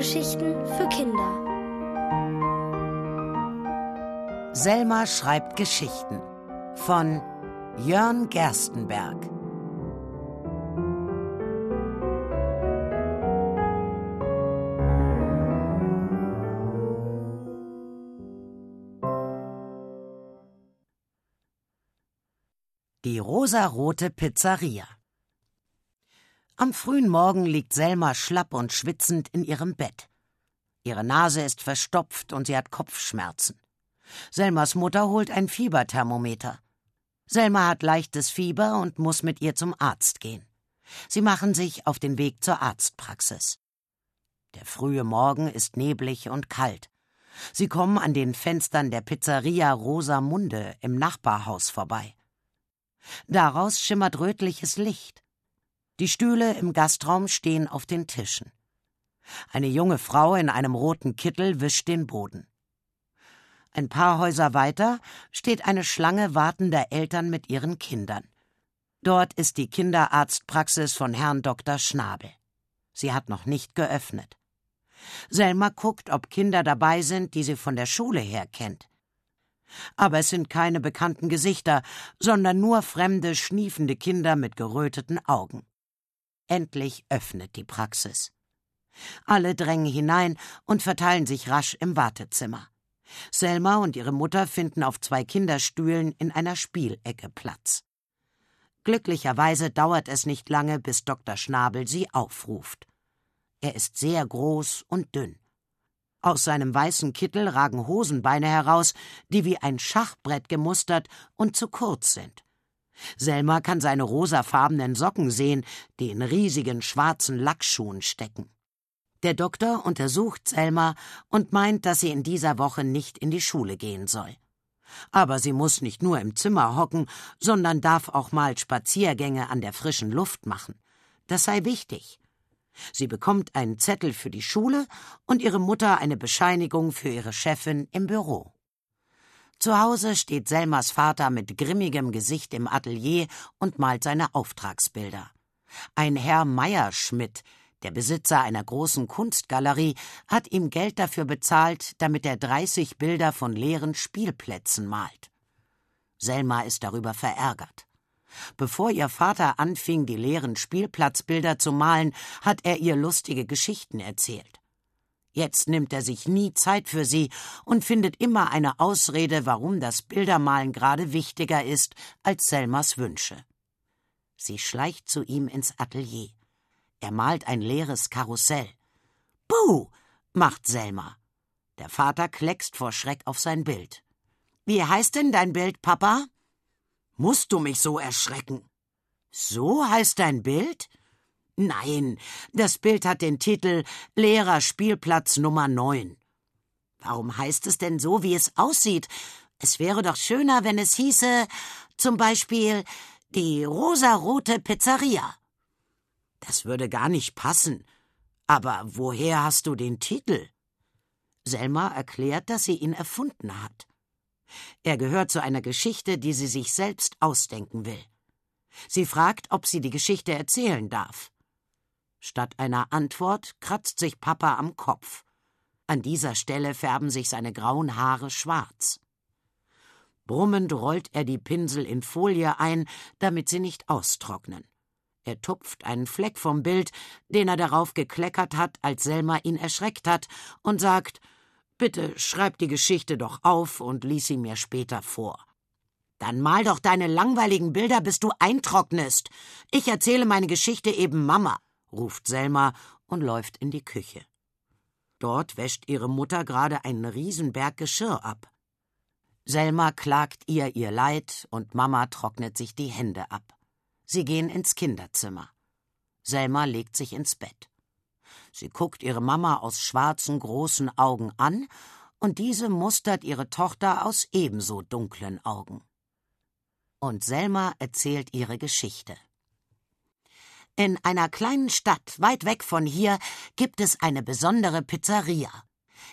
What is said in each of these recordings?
Hörgeschichten für Kinder. Selma schreibt Geschichten von Jörn Gerstenberg. Die rosarote Pizzeria. Am frühen Morgen liegt Selma schlapp und schwitzend in ihrem Bett. Ihre Nase ist verstopft und sie hat Kopfschmerzen. Selmas Mutter holt ein Fieberthermometer. Selma hat leichtes Fieber und muss mit ihr zum Arzt gehen. Sie machen sich auf den Weg zur Arztpraxis. Der frühe Morgen ist neblig und kalt. Sie kommen an den Fenstern der Pizzeria Rosamunde im Nachbarhaus vorbei. Daraus schimmert rötliches Licht. Die Stühle im Gastraum stehen auf den Tischen. Eine junge Frau in einem roten Kittel wischt den Boden. Ein paar Häuser weiter steht eine Schlange wartender Eltern mit ihren Kindern. Dort ist die Kinderarztpraxis von Herrn Dr. Schnabel. Sie hat noch nicht geöffnet. Selma guckt, ob Kinder dabei sind, die sie von der Schule her kennt. Aber es sind keine bekannten Gesichter, sondern nur fremde, schniefende Kinder mit geröteten Augen. Endlich öffnet die Praxis. Alle drängen hinein und verteilen sich rasch im Wartezimmer. Selma und ihre Mutter finden auf zwei Kinderstühlen in einer Spielecke Platz. Glücklicherweise dauert es nicht lange, bis Dr. Schnabel sie aufruft. Er ist sehr groß und dünn. Aus seinem weißen Kittel ragen Hosenbeine heraus, die wie ein Schachbrett gemustert und zu kurz sind. Selma kann seine rosafarbenen Socken sehen, die in riesigen schwarzen Lackschuhen stecken. Der Doktor untersucht Selma und meint, dass sie in dieser Woche nicht in die Schule gehen soll. Aber sie muss nicht nur im Zimmer hocken, sondern darf auch mal Spaziergänge an der frischen Luft machen. Das sei wichtig. Sie bekommt einen Zettel für die Schule und ihre Mutter eine Bescheinigung für ihre Chefin im Büro. Zu Hause steht Selmas Vater mit grimmigem Gesicht im Atelier und malt seine Auftragsbilder. Ein Herr Meierschmidt, der Besitzer einer großen Kunstgalerie, hat ihm Geld dafür bezahlt, damit er 30 Bilder von leeren Spielplätzen malt. Selma ist darüber verärgert. Bevor ihr Vater anfing, die leeren Spielplatzbilder zu malen, hat er ihr lustige Geschichten erzählt. Jetzt nimmt er sich nie Zeit für sie und findet immer eine Ausrede, warum das Bildermalen gerade wichtiger ist als Selmas Wünsche. Sie schleicht zu ihm ins Atelier. Er malt ein leeres Karussell. Buh! macht Selma. Der Vater kleckst vor Schreck auf sein Bild. Wie heißt denn dein Bild, Papa? Musst du mich so erschrecken? So heißt dein Bild? Nein, das Bild hat den Titel Leerer Spielplatz Nummer 9. Warum heißt es denn so, wie es aussieht? Es wäre doch schöner, wenn es hieße, zum Beispiel, die rosarote Pizzeria. Das würde gar nicht passen. Aber woher hast du den Titel? Selma erklärt, dass sie ihn erfunden hat. Er gehört zu einer Geschichte, die sie sich selbst ausdenken will. Sie fragt, ob sie die Geschichte erzählen darf. Statt einer Antwort kratzt sich Papa am Kopf. An dieser Stelle färben sich seine grauen Haare schwarz. Brummend rollt er die Pinsel in Folie ein, damit sie nicht austrocknen. Er tupft einen Fleck vom Bild, den er darauf gekleckert hat, als Selma ihn erschreckt hat, und sagt Bitte schreib die Geschichte doch auf und lies sie mir später vor. Dann mal doch deine langweiligen Bilder, bis du eintrocknest. Ich erzähle meine Geschichte eben Mama ruft Selma und läuft in die Küche. Dort wäscht ihre Mutter gerade einen Riesenberg Geschirr ab. Selma klagt ihr ihr Leid und Mama trocknet sich die Hände ab. Sie gehen ins Kinderzimmer. Selma legt sich ins Bett. Sie guckt ihre Mama aus schwarzen, großen Augen an, und diese mustert ihre Tochter aus ebenso dunklen Augen. Und Selma erzählt ihre Geschichte. In einer kleinen Stadt weit weg von hier gibt es eine besondere Pizzeria.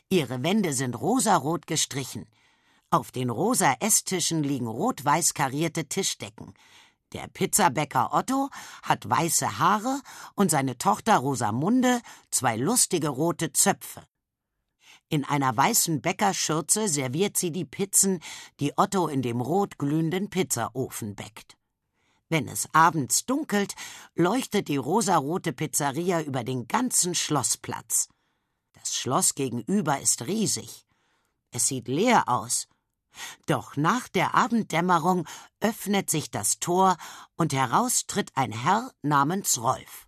Ihre Wände sind rosarot gestrichen. Auf den rosa Esstischen liegen rot-weiß karierte Tischdecken. Der Pizzabäcker Otto hat weiße Haare und seine Tochter Rosamunde zwei lustige rote Zöpfe. In einer weißen Bäckerschürze serviert sie die Pizzen, die Otto in dem rot glühenden Pizzaofen bäckt. Wenn es abends dunkelt, leuchtet die rosarote Pizzeria über den ganzen Schlossplatz. Das Schloss gegenüber ist riesig. Es sieht leer aus. Doch nach der Abenddämmerung öffnet sich das Tor und heraus tritt ein Herr namens Rolf.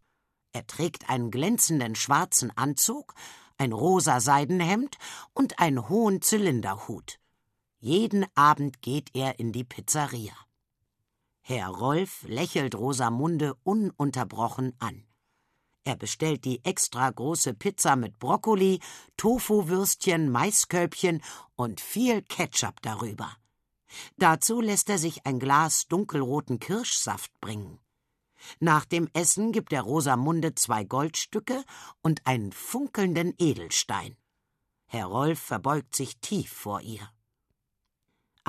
Er trägt einen glänzenden schwarzen Anzug, ein rosa Seidenhemd und einen hohen Zylinderhut. Jeden Abend geht er in die Pizzeria. Herr Rolf lächelt Rosamunde ununterbrochen an. Er bestellt die extra große Pizza mit Brokkoli, Tofuwürstchen, Maiskölbchen und viel Ketchup darüber. Dazu lässt er sich ein Glas dunkelroten Kirschsaft bringen. Nach dem Essen gibt er Rosamunde zwei Goldstücke und einen funkelnden Edelstein. Herr Rolf verbeugt sich tief vor ihr.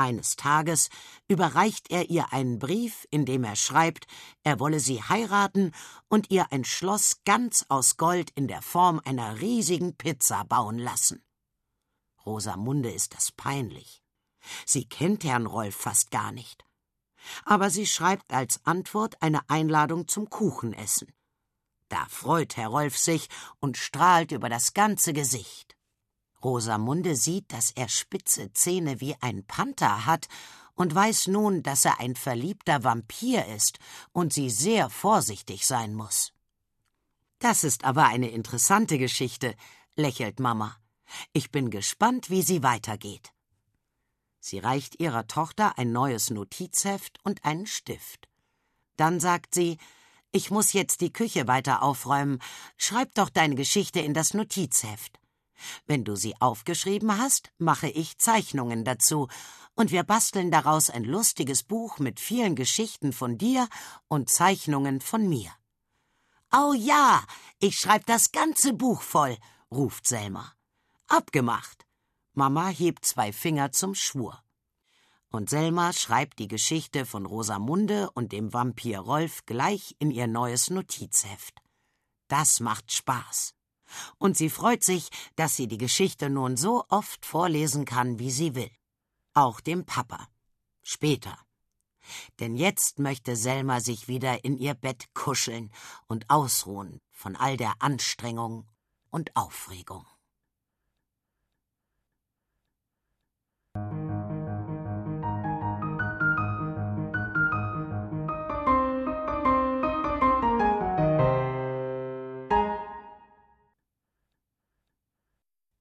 Eines Tages überreicht er ihr einen Brief, in dem er schreibt, er wolle sie heiraten und ihr ein Schloss ganz aus Gold in der Form einer riesigen Pizza bauen lassen. Rosamunde ist das peinlich. Sie kennt Herrn Rolf fast gar nicht aber sie schreibt als Antwort eine Einladung zum Kuchenessen. Da freut Herr Rolf sich und strahlt über das ganze Gesicht. Rosamunde sieht, dass er spitze Zähne wie ein Panther hat und weiß nun, dass er ein verliebter Vampir ist und sie sehr vorsichtig sein muss. Das ist aber eine interessante Geschichte, lächelt Mama. Ich bin gespannt, wie sie weitergeht. Sie reicht ihrer Tochter ein neues Notizheft und einen Stift. Dann sagt sie Ich muss jetzt die Küche weiter aufräumen. Schreib doch deine Geschichte in das Notizheft. Wenn du sie aufgeschrieben hast, mache ich Zeichnungen dazu, und wir basteln daraus ein lustiges Buch mit vielen Geschichten von dir und Zeichnungen von mir. Oh ja, ich schreib das ganze Buch voll, ruft Selma. Abgemacht. Mama hebt zwei Finger zum Schwur. Und Selma schreibt die Geschichte von Rosamunde und dem Vampir Rolf gleich in ihr neues Notizheft. Das macht Spaß. Und sie freut sich, dass sie die Geschichte nun so oft vorlesen kann, wie sie will. Auch dem Papa. Später. Denn jetzt möchte Selma sich wieder in ihr Bett kuscheln und ausruhen von all der Anstrengung und Aufregung.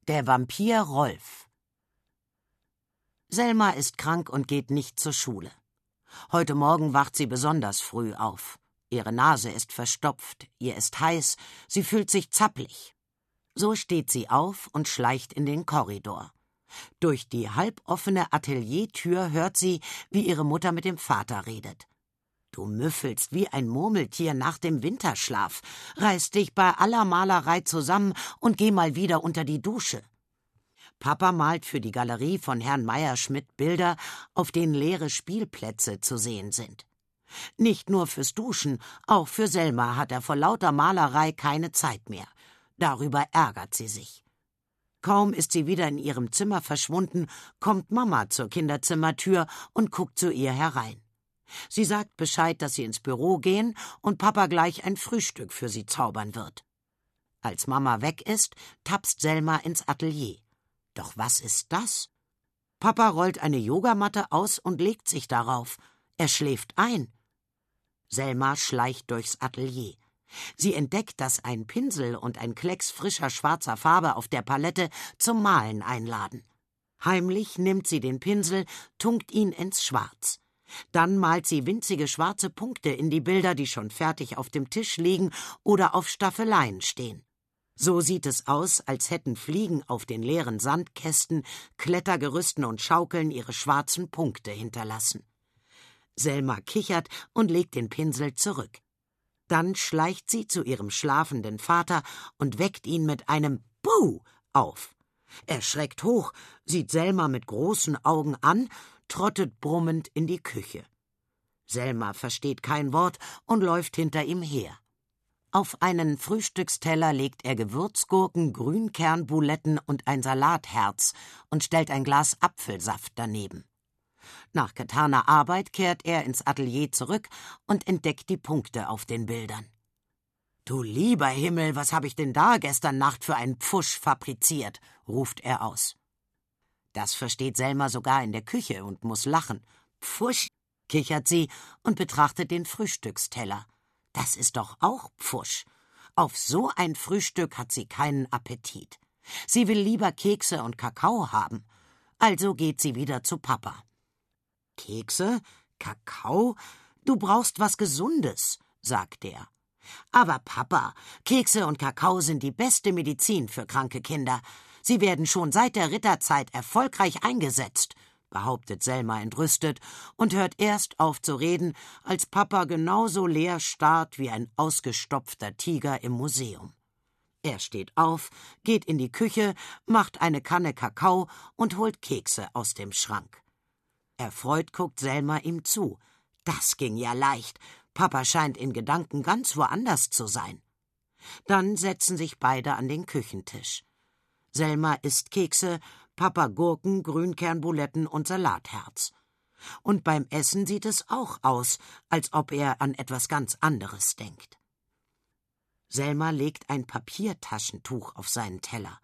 Der Vampir Rolf Selma ist krank und geht nicht zur Schule. Heute Morgen wacht sie besonders früh auf. Ihre Nase ist verstopft, ihr ist heiß, sie fühlt sich zappelig. So steht sie auf und schleicht in den Korridor. Durch die halboffene Ateliertür hört sie, wie ihre Mutter mit dem Vater redet. Du müffelst wie ein Murmeltier nach dem Winterschlaf. Reiß dich bei aller Malerei zusammen und geh mal wieder unter die Dusche. Papa malt für die Galerie von Herrn Meier-Schmidt Bilder, auf denen leere Spielplätze zu sehen sind. Nicht nur fürs Duschen, auch für Selma hat er vor lauter Malerei keine Zeit mehr. Darüber ärgert sie sich. Kaum ist sie wieder in ihrem Zimmer verschwunden, kommt Mama zur Kinderzimmertür und guckt zu ihr herein. Sie sagt Bescheid, dass sie ins Büro gehen und Papa gleich ein Frühstück für sie zaubern wird. Als Mama weg ist, tapst Selma ins Atelier. Doch was ist das? Papa rollt eine Yogamatte aus und legt sich darauf. Er schläft ein. Selma schleicht durchs Atelier. Sie entdeckt, dass ein Pinsel und ein Klecks frischer schwarzer Farbe auf der Palette zum Malen einladen. Heimlich nimmt sie den Pinsel, tunkt ihn ins Schwarz. Dann malt sie winzige schwarze Punkte in die Bilder, die schon fertig auf dem Tisch liegen oder auf Staffeleien stehen. So sieht es aus, als hätten Fliegen auf den leeren Sandkästen, Klettergerüsten und Schaukeln ihre schwarzen Punkte hinterlassen. Selma kichert und legt den Pinsel zurück. Dann schleicht sie zu ihrem schlafenden Vater und weckt ihn mit einem Buh auf. Er schreckt hoch, sieht Selma mit großen Augen an trottet brummend in die Küche. Selma versteht kein Wort und läuft hinter ihm her. Auf einen Frühstücksteller legt er Gewürzgurken, Grünkernbuletten und ein Salatherz und stellt ein Glas Apfelsaft daneben. Nach getaner Arbeit kehrt er ins Atelier zurück und entdeckt die Punkte auf den Bildern. Du lieber Himmel, was habe ich denn da gestern Nacht für einen Pfusch fabriziert? ruft er aus. Das versteht Selma sogar in der Küche und muss lachen. Pfusch, kichert sie und betrachtet den Frühstücksteller. Das ist doch auch Pfusch. Auf so ein Frühstück hat sie keinen Appetit. Sie will lieber Kekse und Kakao haben. Also geht sie wieder zu Papa. Kekse? Kakao? Du brauchst was Gesundes, sagt er. Aber Papa, Kekse und Kakao sind die beste Medizin für kranke Kinder. Sie werden schon seit der Ritterzeit erfolgreich eingesetzt behauptet Selma entrüstet und hört erst auf zu reden, als Papa genauso leer starrt wie ein ausgestopfter Tiger im Museum. Er steht auf, geht in die Küche, macht eine Kanne Kakao und holt Kekse aus dem Schrank. Erfreut guckt Selma ihm zu. Das ging ja leicht. Papa scheint in Gedanken ganz woanders zu sein. Dann setzen sich beide an den Küchentisch. Selma isst Kekse, Papa Gurken, Grünkernbuletten und Salatherz. Und beim Essen sieht es auch aus, als ob er an etwas ganz anderes denkt. Selma legt ein Papiertaschentuch auf seinen Teller.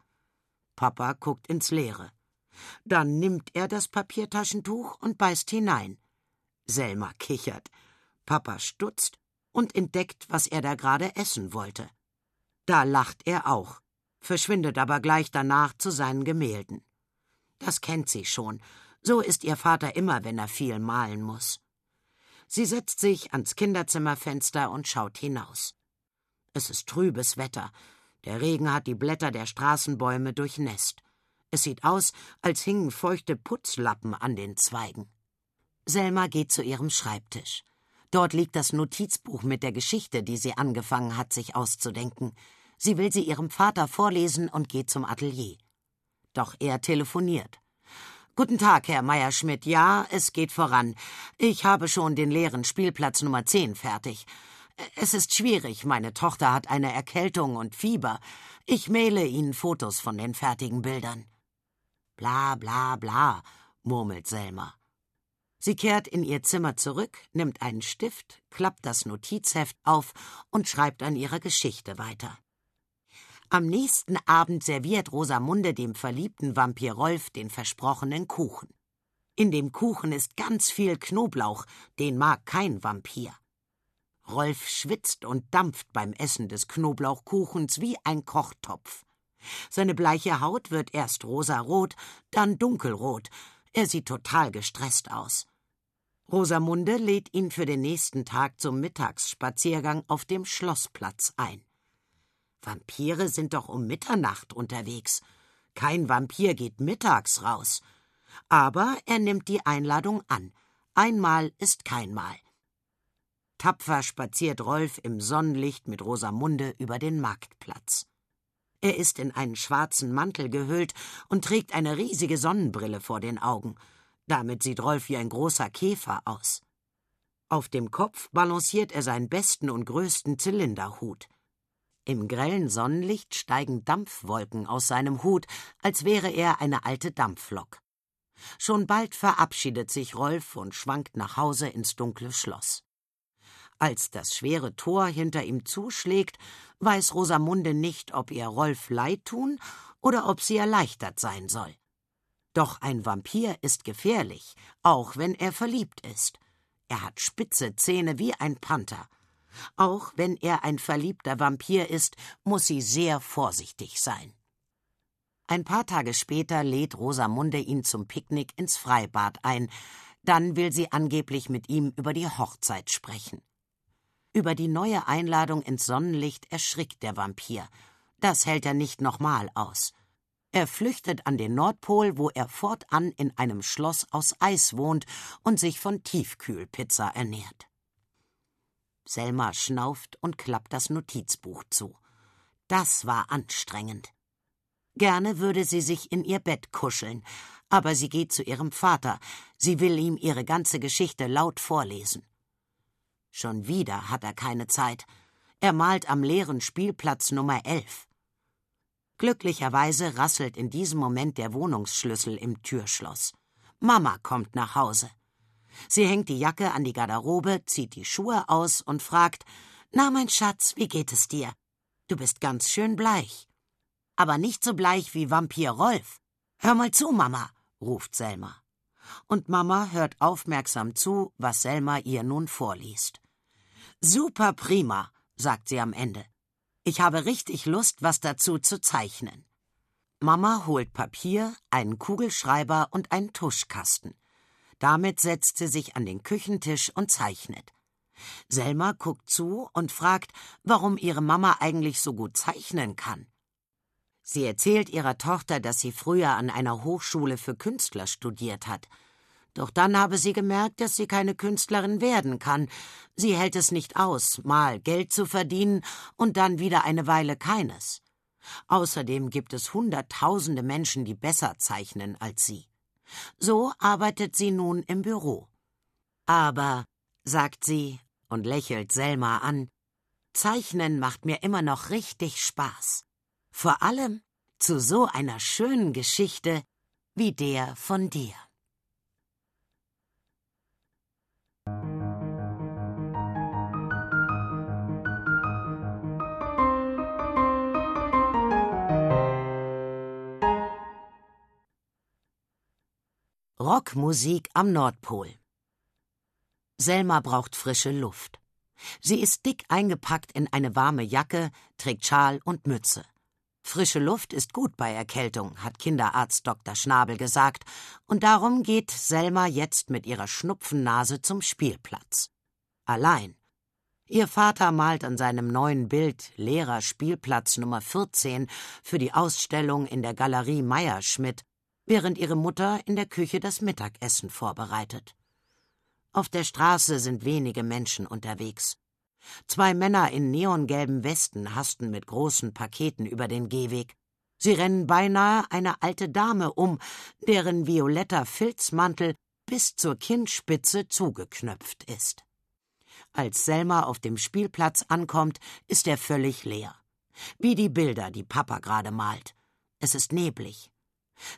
Papa guckt ins Leere. Dann nimmt er das Papiertaschentuch und beißt hinein. Selma kichert. Papa stutzt und entdeckt, was er da gerade essen wollte. Da lacht er auch, verschwindet aber gleich danach zu seinen Gemälden. Das kennt sie schon. So ist ihr Vater immer, wenn er viel malen muss. Sie setzt sich ans Kinderzimmerfenster und schaut hinaus. Es ist trübes Wetter. Der Regen hat die Blätter der Straßenbäume durchnässt. Es sieht aus, als hingen feuchte Putzlappen an den Zweigen. Selma geht zu ihrem Schreibtisch. Dort liegt das Notizbuch mit der Geschichte, die sie angefangen hat, sich auszudenken. Sie will sie ihrem Vater vorlesen und geht zum Atelier. Doch er telefoniert. Guten Tag, Herr Meierschmidt. Ja, es geht voran. Ich habe schon den leeren Spielplatz Nummer 10 fertig. Es ist schwierig. Meine Tochter hat eine Erkältung und Fieber. Ich maile Ihnen Fotos von den fertigen Bildern. Bla, bla, bla, murmelt Selma. Sie kehrt in ihr Zimmer zurück, nimmt einen Stift, klappt das Notizheft auf und schreibt an ihrer Geschichte weiter. Am nächsten Abend serviert Rosamunde dem verliebten Vampir Rolf den versprochenen Kuchen. In dem Kuchen ist ganz viel Knoblauch, den mag kein Vampir. Rolf schwitzt und dampft beim Essen des Knoblauchkuchens wie ein Kochtopf. Seine bleiche Haut wird erst rosarot, dann dunkelrot. Er sieht total gestresst aus. Rosamunde lädt ihn für den nächsten Tag zum Mittagsspaziergang auf dem Schlossplatz ein. Vampire sind doch um Mitternacht unterwegs. Kein Vampir geht mittags raus. Aber er nimmt die Einladung an. Einmal ist keinmal. Tapfer spaziert Rolf im Sonnenlicht mit Rosamunde über den Marktplatz. Er ist in einen schwarzen Mantel gehüllt und trägt eine riesige Sonnenbrille vor den Augen. Damit sieht Rolf wie ein großer Käfer aus. Auf dem Kopf balanciert er seinen besten und größten Zylinderhut. Im grellen Sonnenlicht steigen Dampfwolken aus seinem Hut, als wäre er eine alte Dampflok. Schon bald verabschiedet sich Rolf und schwankt nach Hause ins dunkle Schloss. Als das schwere Tor hinter ihm zuschlägt, weiß Rosamunde nicht, ob ihr Rolf leid tun oder ob sie erleichtert sein soll. Doch ein Vampir ist gefährlich, auch wenn er verliebt ist. Er hat spitze Zähne wie ein Panther auch wenn er ein verliebter Vampir ist, muss sie sehr vorsichtig sein. Ein paar Tage später lädt Rosamunde ihn zum Picknick ins Freibad ein. Dann will sie angeblich mit ihm über die Hochzeit sprechen. Über die neue Einladung ins Sonnenlicht erschrickt der Vampir. Das hält er nicht nochmal aus. Er flüchtet an den Nordpol, wo er fortan in einem Schloss aus Eis wohnt und sich von Tiefkühlpizza ernährt. Selma schnauft und klappt das Notizbuch zu. Das war anstrengend. Gerne würde sie sich in ihr Bett kuscheln, aber sie geht zu ihrem Vater. Sie will ihm ihre ganze Geschichte laut vorlesen. Schon wieder hat er keine Zeit. Er malt am leeren Spielplatz Nummer 11. Glücklicherweise rasselt in diesem Moment der Wohnungsschlüssel im Türschloss. Mama kommt nach Hause. Sie hängt die Jacke an die Garderobe, zieht die Schuhe aus und fragt: Na, mein Schatz, wie geht es dir? Du bist ganz schön bleich. Aber nicht so bleich wie Vampir Rolf. Hör mal zu, Mama, ruft Selma. Und Mama hört aufmerksam zu, was Selma ihr nun vorliest. Super prima, sagt sie am Ende. Ich habe richtig Lust, was dazu zu zeichnen. Mama holt Papier, einen Kugelschreiber und einen Tuschkasten. Damit setzt sie sich an den Küchentisch und zeichnet. Selma guckt zu und fragt, warum ihre Mama eigentlich so gut zeichnen kann. Sie erzählt ihrer Tochter, dass sie früher an einer Hochschule für Künstler studiert hat. Doch dann habe sie gemerkt, dass sie keine Künstlerin werden kann. Sie hält es nicht aus, mal Geld zu verdienen und dann wieder eine Weile keines. Außerdem gibt es Hunderttausende Menschen, die besser zeichnen als sie. So arbeitet sie nun im Büro. Aber, sagt sie und lächelt Selma an, Zeichnen macht mir immer noch richtig Spaß. Vor allem zu so einer schönen Geschichte wie der von dir. Rockmusik am Nordpol. Selma braucht frische Luft. Sie ist dick eingepackt in eine warme Jacke, trägt Schal und Mütze. Frische Luft ist gut bei Erkältung, hat Kinderarzt Dr. Schnabel gesagt, und darum geht Selma jetzt mit ihrer Schnupfennase zum Spielplatz. Allein. Ihr Vater malt an seinem neuen Bild leerer Spielplatz Nummer 14 für die Ausstellung in der Galerie Meyerschmidt während ihre Mutter in der Küche das Mittagessen vorbereitet. Auf der Straße sind wenige Menschen unterwegs. Zwei Männer in neongelben Westen hasten mit großen Paketen über den Gehweg. Sie rennen beinahe eine alte Dame um, deren violetter Filzmantel bis zur Kinnspitze zugeknöpft ist. Als Selma auf dem Spielplatz ankommt, ist er völlig leer. Wie die Bilder, die Papa gerade malt. Es ist neblig.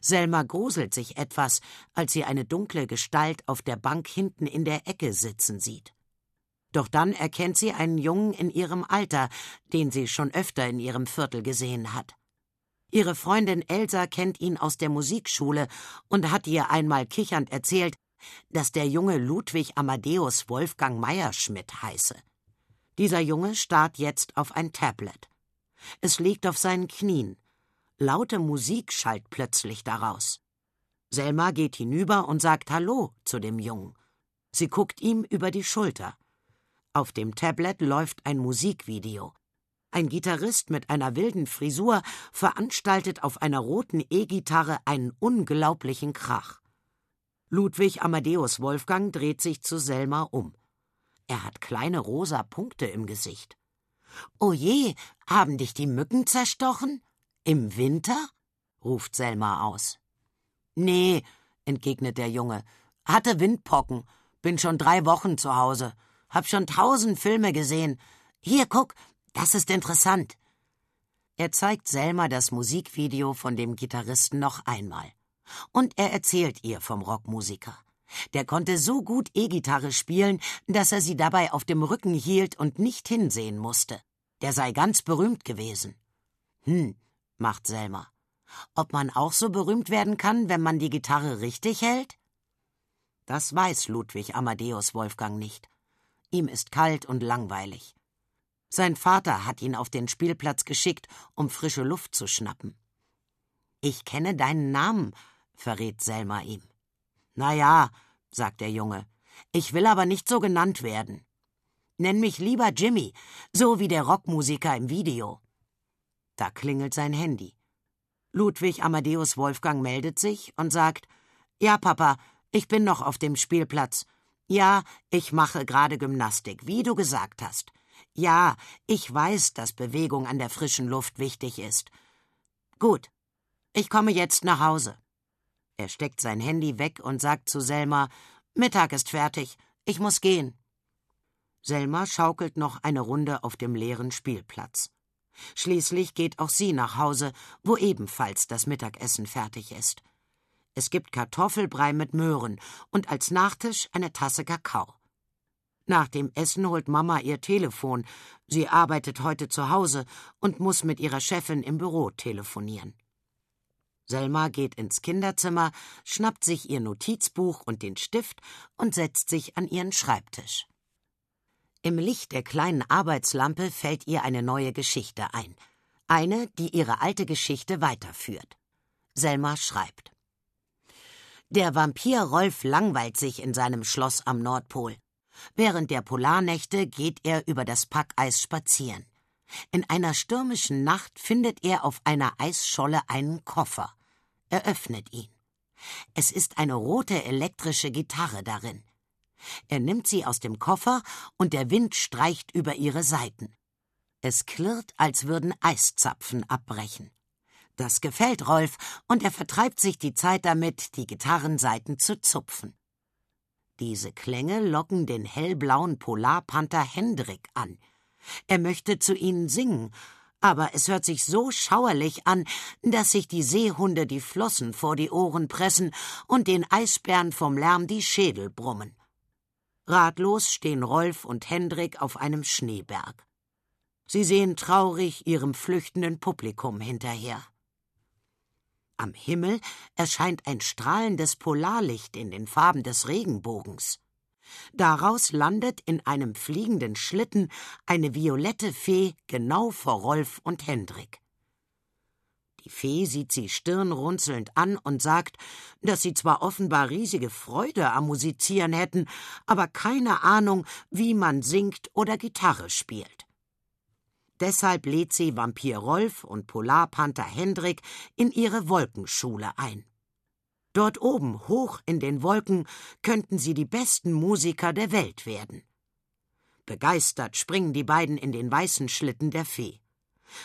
Selma gruselt sich etwas, als sie eine dunkle Gestalt auf der Bank hinten in der Ecke sitzen sieht. Doch dann erkennt sie einen Jungen in ihrem Alter, den sie schon öfter in ihrem Viertel gesehen hat. Ihre Freundin Elsa kennt ihn aus der Musikschule und hat ihr einmal kichernd erzählt, dass der Junge Ludwig Amadeus Wolfgang Meierschmidt heiße. Dieser Junge starrt jetzt auf ein Tablet. Es liegt auf seinen Knien. Laute Musik schallt plötzlich daraus. Selma geht hinüber und sagt Hallo zu dem Jungen. Sie guckt ihm über die Schulter. Auf dem Tablet läuft ein Musikvideo. Ein Gitarrist mit einer wilden Frisur veranstaltet auf einer roten E-Gitarre einen unglaublichen Krach. Ludwig Amadeus Wolfgang dreht sich zu Selma um. Er hat kleine rosa Punkte im Gesicht. O je, haben dich die Mücken zerstochen? Im Winter? ruft Selma aus. Nee, entgegnet der Junge. Hatte Windpocken. Bin schon drei Wochen zu Hause. Hab schon tausend Filme gesehen. Hier, guck, das ist interessant. Er zeigt Selma das Musikvideo von dem Gitarristen noch einmal. Und er erzählt ihr vom Rockmusiker. Der konnte so gut E-Gitarre spielen, dass er sie dabei auf dem Rücken hielt und nicht hinsehen musste. Der sei ganz berühmt gewesen. Hm, macht Selma. Ob man auch so berühmt werden kann, wenn man die Gitarre richtig hält? Das weiß Ludwig Amadeus Wolfgang nicht. Ihm ist kalt und langweilig. Sein Vater hat ihn auf den Spielplatz geschickt, um frische Luft zu schnappen. Ich kenne deinen Namen, verrät Selma ihm. Na ja, sagt der Junge, ich will aber nicht so genannt werden. Nenn mich lieber Jimmy, so wie der Rockmusiker im Video. Da klingelt sein Handy. Ludwig Amadeus Wolfgang meldet sich und sagt Ja, Papa, ich bin noch auf dem Spielplatz. Ja, ich mache gerade Gymnastik, wie du gesagt hast. Ja, ich weiß, dass Bewegung an der frischen Luft wichtig ist. Gut, ich komme jetzt nach Hause. Er steckt sein Handy weg und sagt zu Selma Mittag ist fertig, ich muss gehen. Selma schaukelt noch eine Runde auf dem leeren Spielplatz. Schließlich geht auch sie nach Hause, wo ebenfalls das Mittagessen fertig ist. Es gibt Kartoffelbrei mit Möhren und als Nachtisch eine Tasse Kakao. Nach dem Essen holt Mama ihr Telefon. Sie arbeitet heute zu Hause und muss mit ihrer Chefin im Büro telefonieren. Selma geht ins Kinderzimmer, schnappt sich ihr Notizbuch und den Stift und setzt sich an ihren Schreibtisch. Im Licht der kleinen Arbeitslampe fällt ihr eine neue Geschichte ein. Eine, die ihre alte Geschichte weiterführt. Selma schreibt. Der Vampir Rolf langweilt sich in seinem Schloss am Nordpol. Während der Polarnächte geht er über das Packeis spazieren. In einer stürmischen Nacht findet er auf einer Eisscholle einen Koffer. Er öffnet ihn. Es ist eine rote elektrische Gitarre darin. Er nimmt sie aus dem Koffer und der Wind streicht über ihre Saiten. Es klirrt, als würden Eiszapfen abbrechen. Das gefällt Rolf und er vertreibt sich die Zeit damit, die Gitarrensaiten zu zupfen. Diese Klänge locken den hellblauen Polarpanther Hendrik an. Er möchte zu ihnen singen, aber es hört sich so schauerlich an, dass sich die Seehunde die Flossen vor die Ohren pressen und den Eisbären vom Lärm die Schädel brummen. Ratlos stehen Rolf und Hendrik auf einem Schneeberg. Sie sehen traurig ihrem flüchtenden Publikum hinterher. Am Himmel erscheint ein strahlendes Polarlicht in den Farben des Regenbogens. Daraus landet in einem fliegenden Schlitten eine violette Fee genau vor Rolf und Hendrik. Die Fee sieht sie stirnrunzelnd an und sagt, dass sie zwar offenbar riesige Freude am Musizieren hätten, aber keine Ahnung, wie man singt oder Gitarre spielt. Deshalb lädt sie Vampir Rolf und Polarpanther Hendrik in ihre Wolkenschule ein. Dort oben, hoch in den Wolken, könnten sie die besten Musiker der Welt werden. Begeistert springen die beiden in den weißen Schlitten der Fee.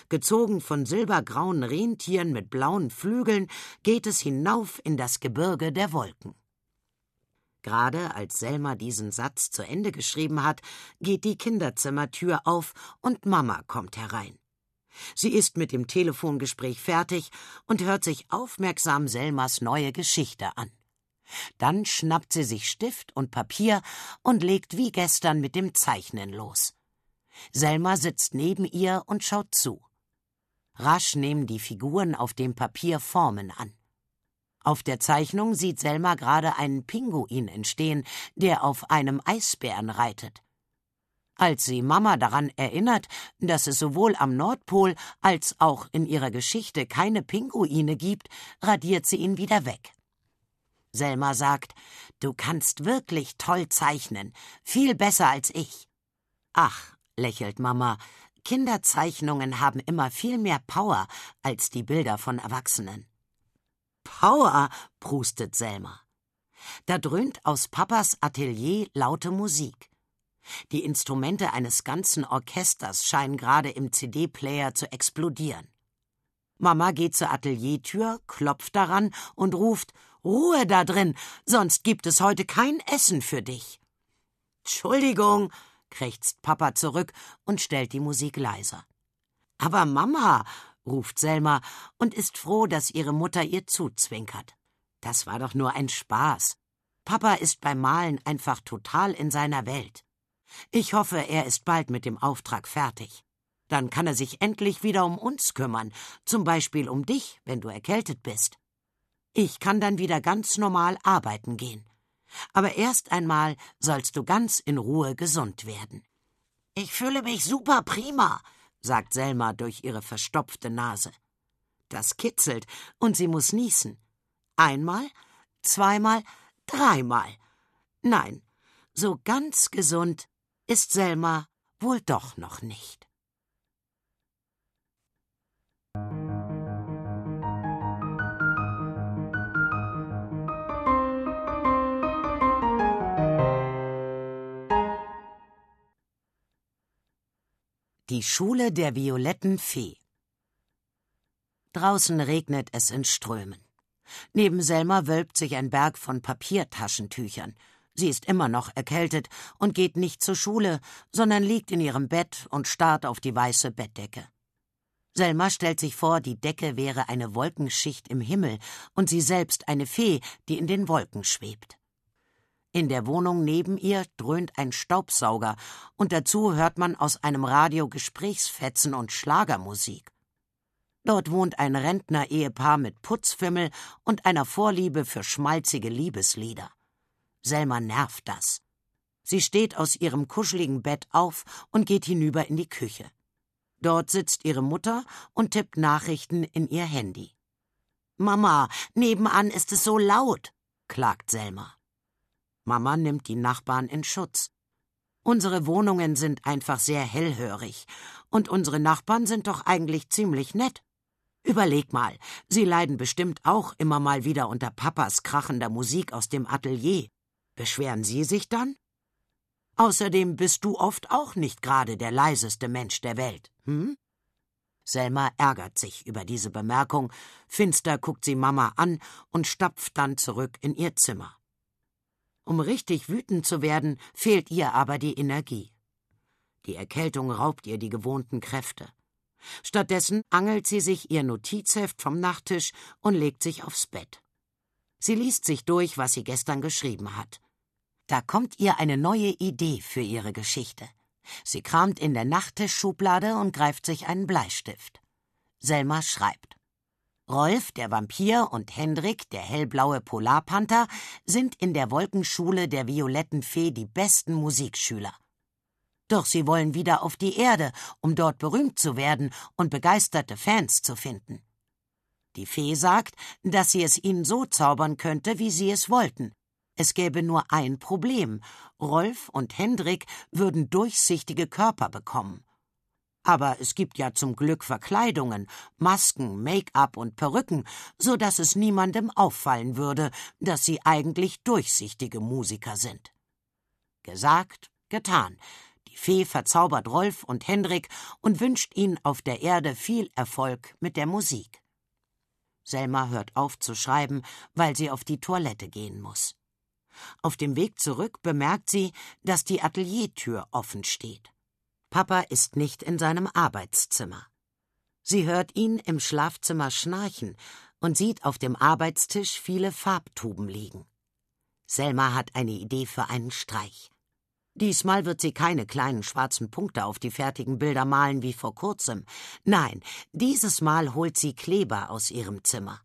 Gezogen von silbergrauen Rentieren mit blauen Flügeln geht es hinauf in das Gebirge der Wolken. Gerade als Selma diesen Satz zu Ende geschrieben hat, geht die Kinderzimmertür auf und Mama kommt herein. Sie ist mit dem Telefongespräch fertig und hört sich aufmerksam Selmas neue Geschichte an. Dann schnappt sie sich Stift und Papier und legt wie gestern mit dem Zeichnen los. Selma sitzt neben ihr und schaut zu. Rasch nehmen die Figuren auf dem Papier Formen an. Auf der Zeichnung sieht Selma gerade einen Pinguin entstehen, der auf einem Eisbären reitet. Als sie Mama daran erinnert, dass es sowohl am Nordpol als auch in ihrer Geschichte keine Pinguine gibt, radiert sie ihn wieder weg. Selma sagt, du kannst wirklich toll zeichnen, viel besser als ich. Ach, lächelt Mama, Kinderzeichnungen haben immer viel mehr Power als die Bilder von Erwachsenen. Power, prustet Selma. Da dröhnt aus Papas Atelier laute Musik. Die Instrumente eines ganzen Orchesters scheinen gerade im CD-Player zu explodieren. Mama geht zur Ateliertür, klopft daran und ruft Ruhe da drin, sonst gibt es heute kein Essen für dich. Entschuldigung, krächzt Papa zurück und stellt die Musik leiser. Aber Mama, ruft Selma und ist froh, dass ihre Mutter ihr zuzwinkert. Das war doch nur ein Spaß. Papa ist beim Malen einfach total in seiner Welt. Ich hoffe, er ist bald mit dem Auftrag fertig. Dann kann er sich endlich wieder um uns kümmern, zum Beispiel um dich, wenn du erkältet bist. Ich kann dann wieder ganz normal arbeiten gehen. Aber erst einmal sollst du ganz in Ruhe gesund werden. Ich fühle mich super prima, sagt Selma durch ihre verstopfte Nase. Das kitzelt und sie muss niesen. Einmal, zweimal, dreimal. Nein, so ganz gesund ist Selma wohl doch noch nicht. Die Schule der violetten Fee Draußen regnet es in Strömen. Neben Selma wölbt sich ein Berg von Papiertaschentüchern. Sie ist immer noch erkältet und geht nicht zur Schule, sondern liegt in ihrem Bett und starrt auf die weiße Bettdecke. Selma stellt sich vor, die Decke wäre eine Wolkenschicht im Himmel und sie selbst eine Fee, die in den Wolken schwebt. In der Wohnung neben ihr dröhnt ein Staubsauger und dazu hört man aus einem Radio Gesprächsfetzen und Schlagermusik. Dort wohnt ein Rentner-Ehepaar mit Putzfimmel und einer Vorliebe für schmalzige Liebeslieder. Selma nervt das. Sie steht aus ihrem kuscheligen Bett auf und geht hinüber in die Küche. Dort sitzt ihre Mutter und tippt Nachrichten in ihr Handy. Mama, nebenan ist es so laut, klagt Selma. Mama nimmt die Nachbarn in Schutz. Unsere Wohnungen sind einfach sehr hellhörig, und unsere Nachbarn sind doch eigentlich ziemlich nett. Überleg mal, sie leiden bestimmt auch immer mal wieder unter Papas krachender Musik aus dem Atelier. Beschweren Sie sich dann? Außerdem bist du oft auch nicht gerade der leiseste Mensch der Welt, hm? Selma ärgert sich über diese Bemerkung, finster guckt sie Mama an und stapft dann zurück in ihr Zimmer. Um richtig wütend zu werden, fehlt ihr aber die Energie. Die Erkältung raubt ihr die gewohnten Kräfte. Stattdessen angelt sie sich ihr Notizheft vom Nachttisch und legt sich aufs Bett. Sie liest sich durch, was sie gestern geschrieben hat. Da kommt ihr eine neue Idee für ihre Geschichte. Sie kramt in der Nachttischschublade und greift sich einen Bleistift. Selma schreibt. Rolf, der Vampir, und Hendrik, der hellblaue Polarpanther, sind in der Wolkenschule der Violetten Fee die besten Musikschüler. Doch sie wollen wieder auf die Erde, um dort berühmt zu werden und begeisterte Fans zu finden. Die Fee sagt, dass sie es ihnen so zaubern könnte, wie sie es wollten. Es gäbe nur ein Problem. Rolf und Hendrik würden durchsichtige Körper bekommen. Aber es gibt ja zum Glück Verkleidungen, Masken, Make-up und Perücken, so dass es niemandem auffallen würde, dass sie eigentlich durchsichtige Musiker sind. Gesagt, getan. Die Fee verzaubert Rolf und Hendrik und wünscht ihnen auf der Erde viel Erfolg mit der Musik. Selma hört auf zu schreiben, weil sie auf die Toilette gehen muss. Auf dem Weg zurück bemerkt sie, dass die Ateliertür offen steht. Papa ist nicht in seinem Arbeitszimmer. Sie hört ihn im Schlafzimmer schnarchen und sieht auf dem Arbeitstisch viele Farbtuben liegen. Selma hat eine Idee für einen Streich. Diesmal wird sie keine kleinen schwarzen Punkte auf die fertigen Bilder malen wie vor kurzem. Nein, dieses Mal holt sie Kleber aus ihrem Zimmer.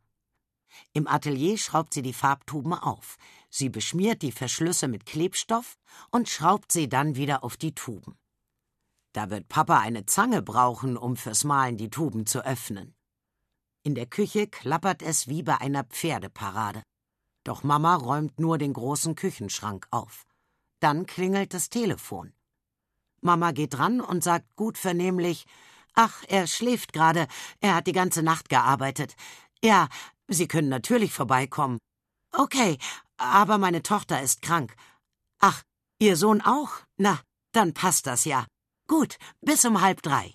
Im Atelier schraubt sie die Farbtuben auf. Sie beschmiert die Verschlüsse mit Klebstoff und schraubt sie dann wieder auf die Tuben. Da wird Papa eine Zange brauchen, um fürs Malen die Tuben zu öffnen. In der Küche klappert es wie bei einer Pferdeparade. Doch Mama räumt nur den großen Küchenschrank auf. Dann klingelt das Telefon. Mama geht ran und sagt gut vernehmlich Ach, er schläft gerade, er hat die ganze Nacht gearbeitet. Ja, Sie können natürlich vorbeikommen. Okay, aber meine Tochter ist krank. Ach, Ihr Sohn auch? Na, dann passt das ja. Gut, bis um halb drei.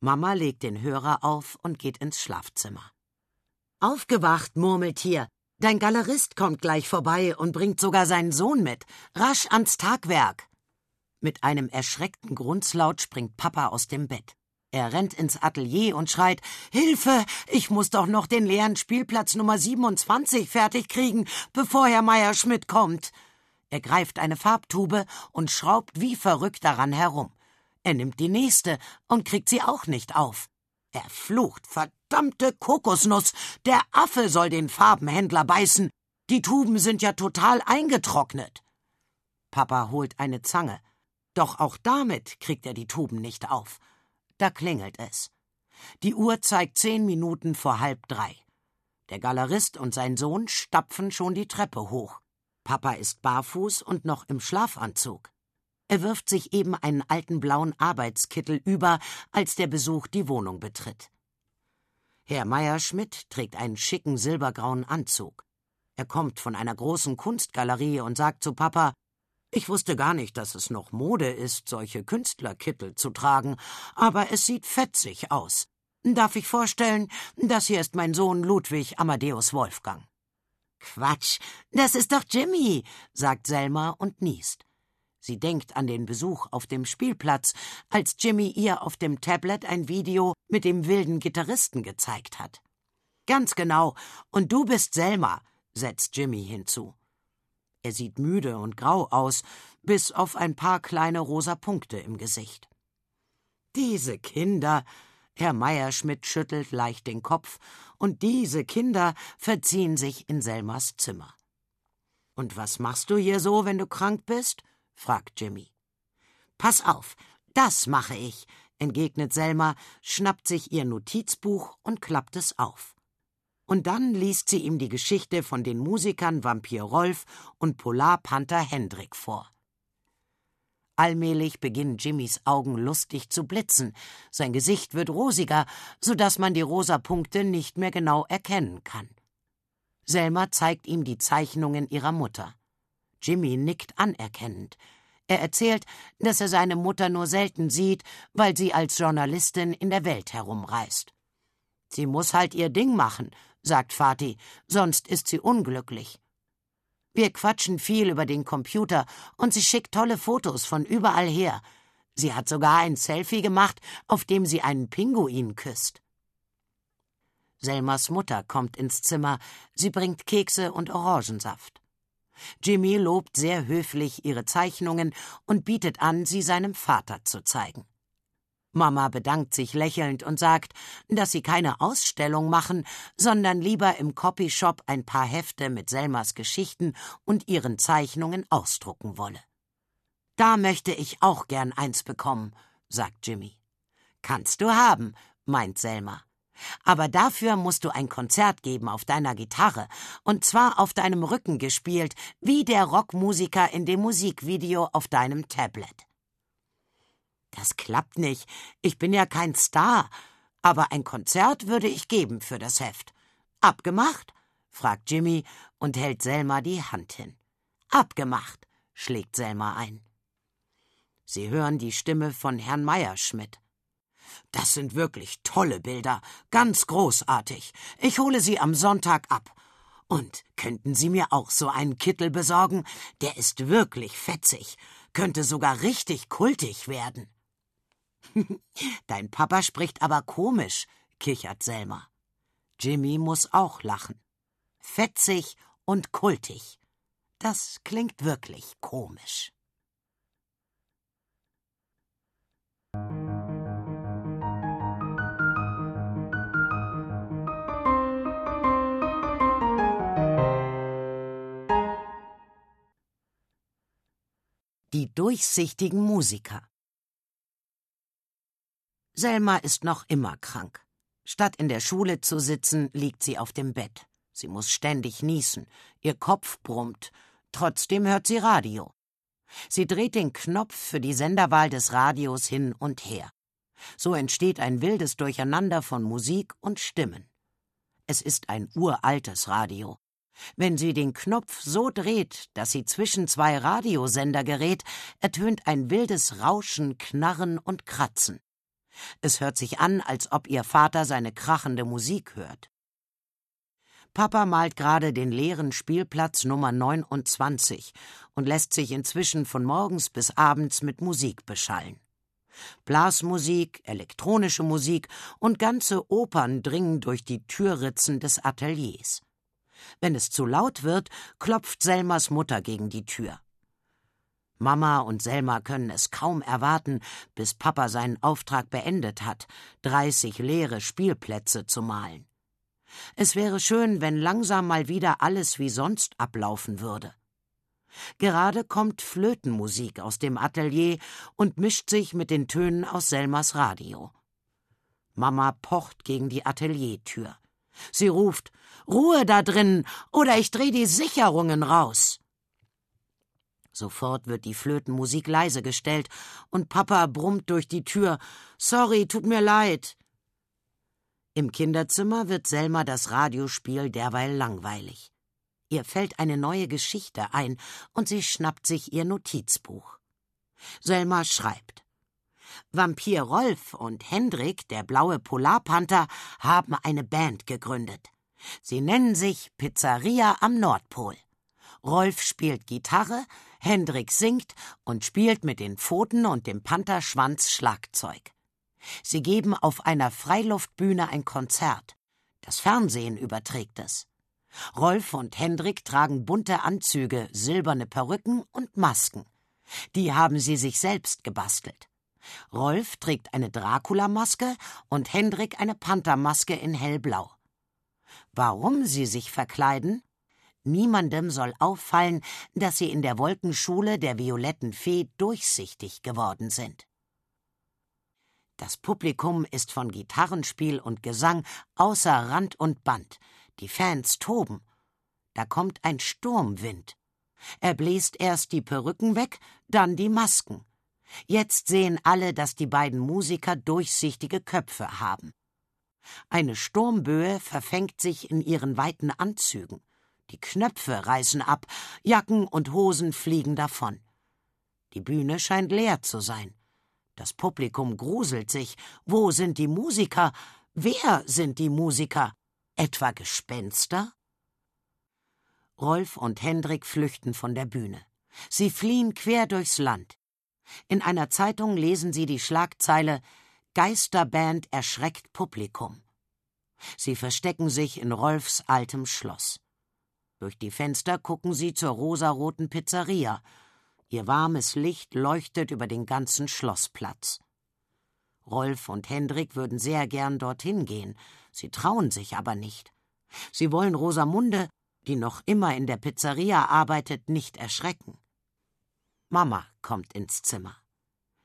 Mama legt den Hörer auf und geht ins Schlafzimmer. Aufgewacht, Murmeltier. Dein Galerist kommt gleich vorbei und bringt sogar seinen Sohn mit. Rasch ans Tagwerk. Mit einem erschreckten Grunzlaut springt Papa aus dem Bett. Er rennt ins Atelier und schreit Hilfe, ich muss doch noch den leeren Spielplatz Nummer 27 fertig kriegen, bevor Herr Meier Schmidt kommt. Er greift eine Farbtube und schraubt wie verrückt daran herum. Er nimmt die nächste und kriegt sie auch nicht auf. Er flucht, verdammte Kokosnuss, der Affe soll den Farbenhändler beißen. Die Tuben sind ja total eingetrocknet. Papa holt eine Zange. Doch auch damit kriegt er die Tuben nicht auf. Da klingelt es. Die Uhr zeigt zehn Minuten vor halb drei. Der Galerist und sein Sohn stapfen schon die Treppe hoch. Papa ist barfuß und noch im Schlafanzug. Er wirft sich eben einen alten blauen Arbeitskittel über, als der Besuch die Wohnung betritt. Herr Meier-Schmidt trägt einen schicken silbergrauen Anzug. Er kommt von einer großen Kunstgalerie und sagt zu Papa, ich wusste gar nicht, dass es noch Mode ist, solche Künstlerkittel zu tragen, aber es sieht fetzig aus. Darf ich vorstellen, das hier ist mein Sohn Ludwig Amadeus Wolfgang. Quatsch, das ist doch Jimmy, sagt Selma und niest. Sie denkt an den Besuch auf dem Spielplatz, als Jimmy ihr auf dem Tablet ein Video mit dem wilden Gitarristen gezeigt hat. Ganz genau, und du bist Selma, setzt Jimmy hinzu. Er sieht müde und grau aus, bis auf ein paar kleine rosa Punkte im Gesicht. Diese Kinder, Herr Meierschmidt schüttelt leicht den Kopf, und diese Kinder verziehen sich in Selmas Zimmer. Und was machst du hier so, wenn du krank bist? Fragt Jimmy. Pass auf, das mache ich, entgegnet Selma, schnappt sich ihr Notizbuch und klappt es auf. Und dann liest sie ihm die Geschichte von den Musikern Vampir Rolf und Polarpanther Hendrik vor. Allmählich beginnen Jimmys Augen lustig zu blitzen, sein Gesicht wird rosiger, so dass man die rosa Punkte nicht mehr genau erkennen kann. Selma zeigt ihm die Zeichnungen ihrer Mutter. Jimmy nickt anerkennend. Er erzählt, dass er seine Mutter nur selten sieht, weil sie als Journalistin in der Welt herumreist. Sie muss halt ihr Ding machen, sagt Fatih, sonst ist sie unglücklich. Wir quatschen viel über den Computer und sie schickt tolle Fotos von überall her. Sie hat sogar ein Selfie gemacht, auf dem sie einen Pinguin küsst. Selmas Mutter kommt ins Zimmer, sie bringt Kekse und Orangensaft. Jimmy lobt sehr höflich ihre Zeichnungen und bietet an, sie seinem Vater zu zeigen. Mama bedankt sich lächelnd und sagt, dass sie keine Ausstellung machen, sondern lieber im Copyshop ein paar Hefte mit Selmas Geschichten und ihren Zeichnungen ausdrucken wolle. Da möchte ich auch gern eins bekommen, sagt Jimmy. Kannst du haben, meint Selma. Aber dafür musst du ein Konzert geben auf deiner Gitarre, und zwar auf deinem Rücken gespielt, wie der Rockmusiker in dem Musikvideo auf deinem Tablet. Das klappt nicht, ich bin ja kein Star, aber ein Konzert würde ich geben für das Heft. Abgemacht? fragt Jimmy und hält Selma die Hand hin. Abgemacht, schlägt Selma ein. Sie hören die Stimme von Herrn Meierschmidt. Das sind wirklich tolle Bilder, ganz großartig. Ich hole sie am Sonntag ab. Und könnten Sie mir auch so einen Kittel besorgen? Der ist wirklich fetzig, könnte sogar richtig kultig werden. Dein Papa spricht aber komisch, kichert Selma. Jimmy muss auch lachen. Fetzig und kultig. Das klingt wirklich komisch. Die durchsichtigen Musiker Selma ist noch immer krank. Statt in der Schule zu sitzen, liegt sie auf dem Bett. Sie muss ständig niesen, ihr Kopf brummt, trotzdem hört sie Radio. Sie dreht den Knopf für die Senderwahl des Radios hin und her. So entsteht ein wildes Durcheinander von Musik und Stimmen. Es ist ein uraltes Radio. Wenn sie den Knopf so dreht, dass sie zwischen zwei Radiosender gerät, ertönt ein wildes Rauschen, Knarren und Kratzen. Es hört sich an, als ob ihr Vater seine krachende Musik hört. Papa malt gerade den leeren Spielplatz Nummer 29 und lässt sich inzwischen von morgens bis abends mit Musik beschallen. Blasmusik, elektronische Musik und ganze Opern dringen durch die Türritzen des Ateliers. Wenn es zu laut wird, klopft Selmas Mutter gegen die Tür. Mama und Selma können es kaum erwarten, bis Papa seinen Auftrag beendet hat, dreißig leere Spielplätze zu malen. Es wäre schön, wenn langsam mal wieder alles wie sonst ablaufen würde. Gerade kommt Flötenmusik aus dem Atelier und mischt sich mit den Tönen aus Selmas Radio. Mama pocht gegen die Ateliertür. Sie ruft Ruhe da drin, oder ich dreh die Sicherungen raus. Sofort wird die Flötenmusik leise gestellt und Papa brummt durch die Tür Sorry, tut mir leid. Im Kinderzimmer wird Selma das Radiospiel derweil langweilig. Ihr fällt eine neue Geschichte ein und sie schnappt sich ihr Notizbuch. Selma schreibt Vampir Rolf und Hendrik, der blaue Polarpanther, haben eine Band gegründet. Sie nennen sich Pizzeria am Nordpol. Rolf spielt Gitarre, Hendrik singt und spielt mit den Pfoten und dem Pantherschwanz Schlagzeug. Sie geben auf einer Freiluftbühne ein Konzert. Das Fernsehen überträgt es. Rolf und Hendrik tragen bunte Anzüge, silberne Perücken und Masken. Die haben sie sich selbst gebastelt. Rolf trägt eine Dracula-Maske und Hendrik eine Panthermaske in hellblau. Warum sie sich verkleiden? Niemandem soll auffallen, dass sie in der Wolkenschule der violetten Fee durchsichtig geworden sind. Das Publikum ist von Gitarrenspiel und Gesang außer Rand und Band. Die Fans toben. Da kommt ein Sturmwind. Er bläst erst die Perücken weg, dann die Masken. Jetzt sehen alle, dass die beiden Musiker durchsichtige Köpfe haben. Eine Sturmböe verfängt sich in ihren weiten Anzügen. Die Knöpfe reißen ab, Jacken und Hosen fliegen davon. Die Bühne scheint leer zu sein. Das Publikum gruselt sich. Wo sind die Musiker? Wer sind die Musiker? Etwa Gespenster? Rolf und Hendrik flüchten von der Bühne. Sie fliehen quer durchs Land. In einer Zeitung lesen sie die Schlagzeile Geisterband erschreckt Publikum. Sie verstecken sich in Rolfs altem Schloss. Durch die Fenster gucken sie zur rosaroten Pizzeria. Ihr warmes Licht leuchtet über den ganzen Schlossplatz. Rolf und Hendrik würden sehr gern dorthin gehen, sie trauen sich aber nicht. Sie wollen Rosamunde, die noch immer in der Pizzeria arbeitet, nicht erschrecken. Mama kommt ins Zimmer.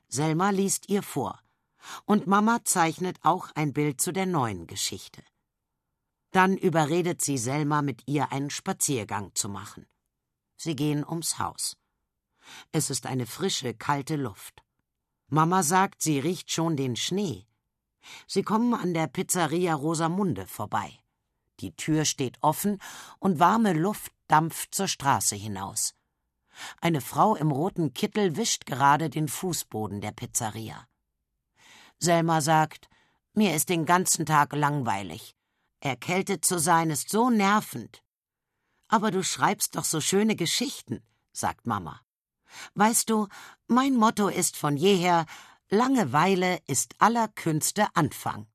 Selma liest ihr vor, und Mama zeichnet auch ein Bild zu der neuen Geschichte. Dann überredet sie Selma, mit ihr einen Spaziergang zu machen. Sie gehen ums Haus. Es ist eine frische, kalte Luft. Mama sagt, sie riecht schon den Schnee. Sie kommen an der Pizzeria Rosamunde vorbei. Die Tür steht offen und warme Luft dampft zur Straße hinaus. Eine Frau im roten Kittel wischt gerade den Fußboden der Pizzeria. Selma sagt, mir ist den ganzen Tag langweilig. Erkältet zu sein ist so nervend. Aber du schreibst doch so schöne Geschichten, sagt Mama. Weißt du, mein Motto ist von jeher Langeweile ist aller Künste Anfang.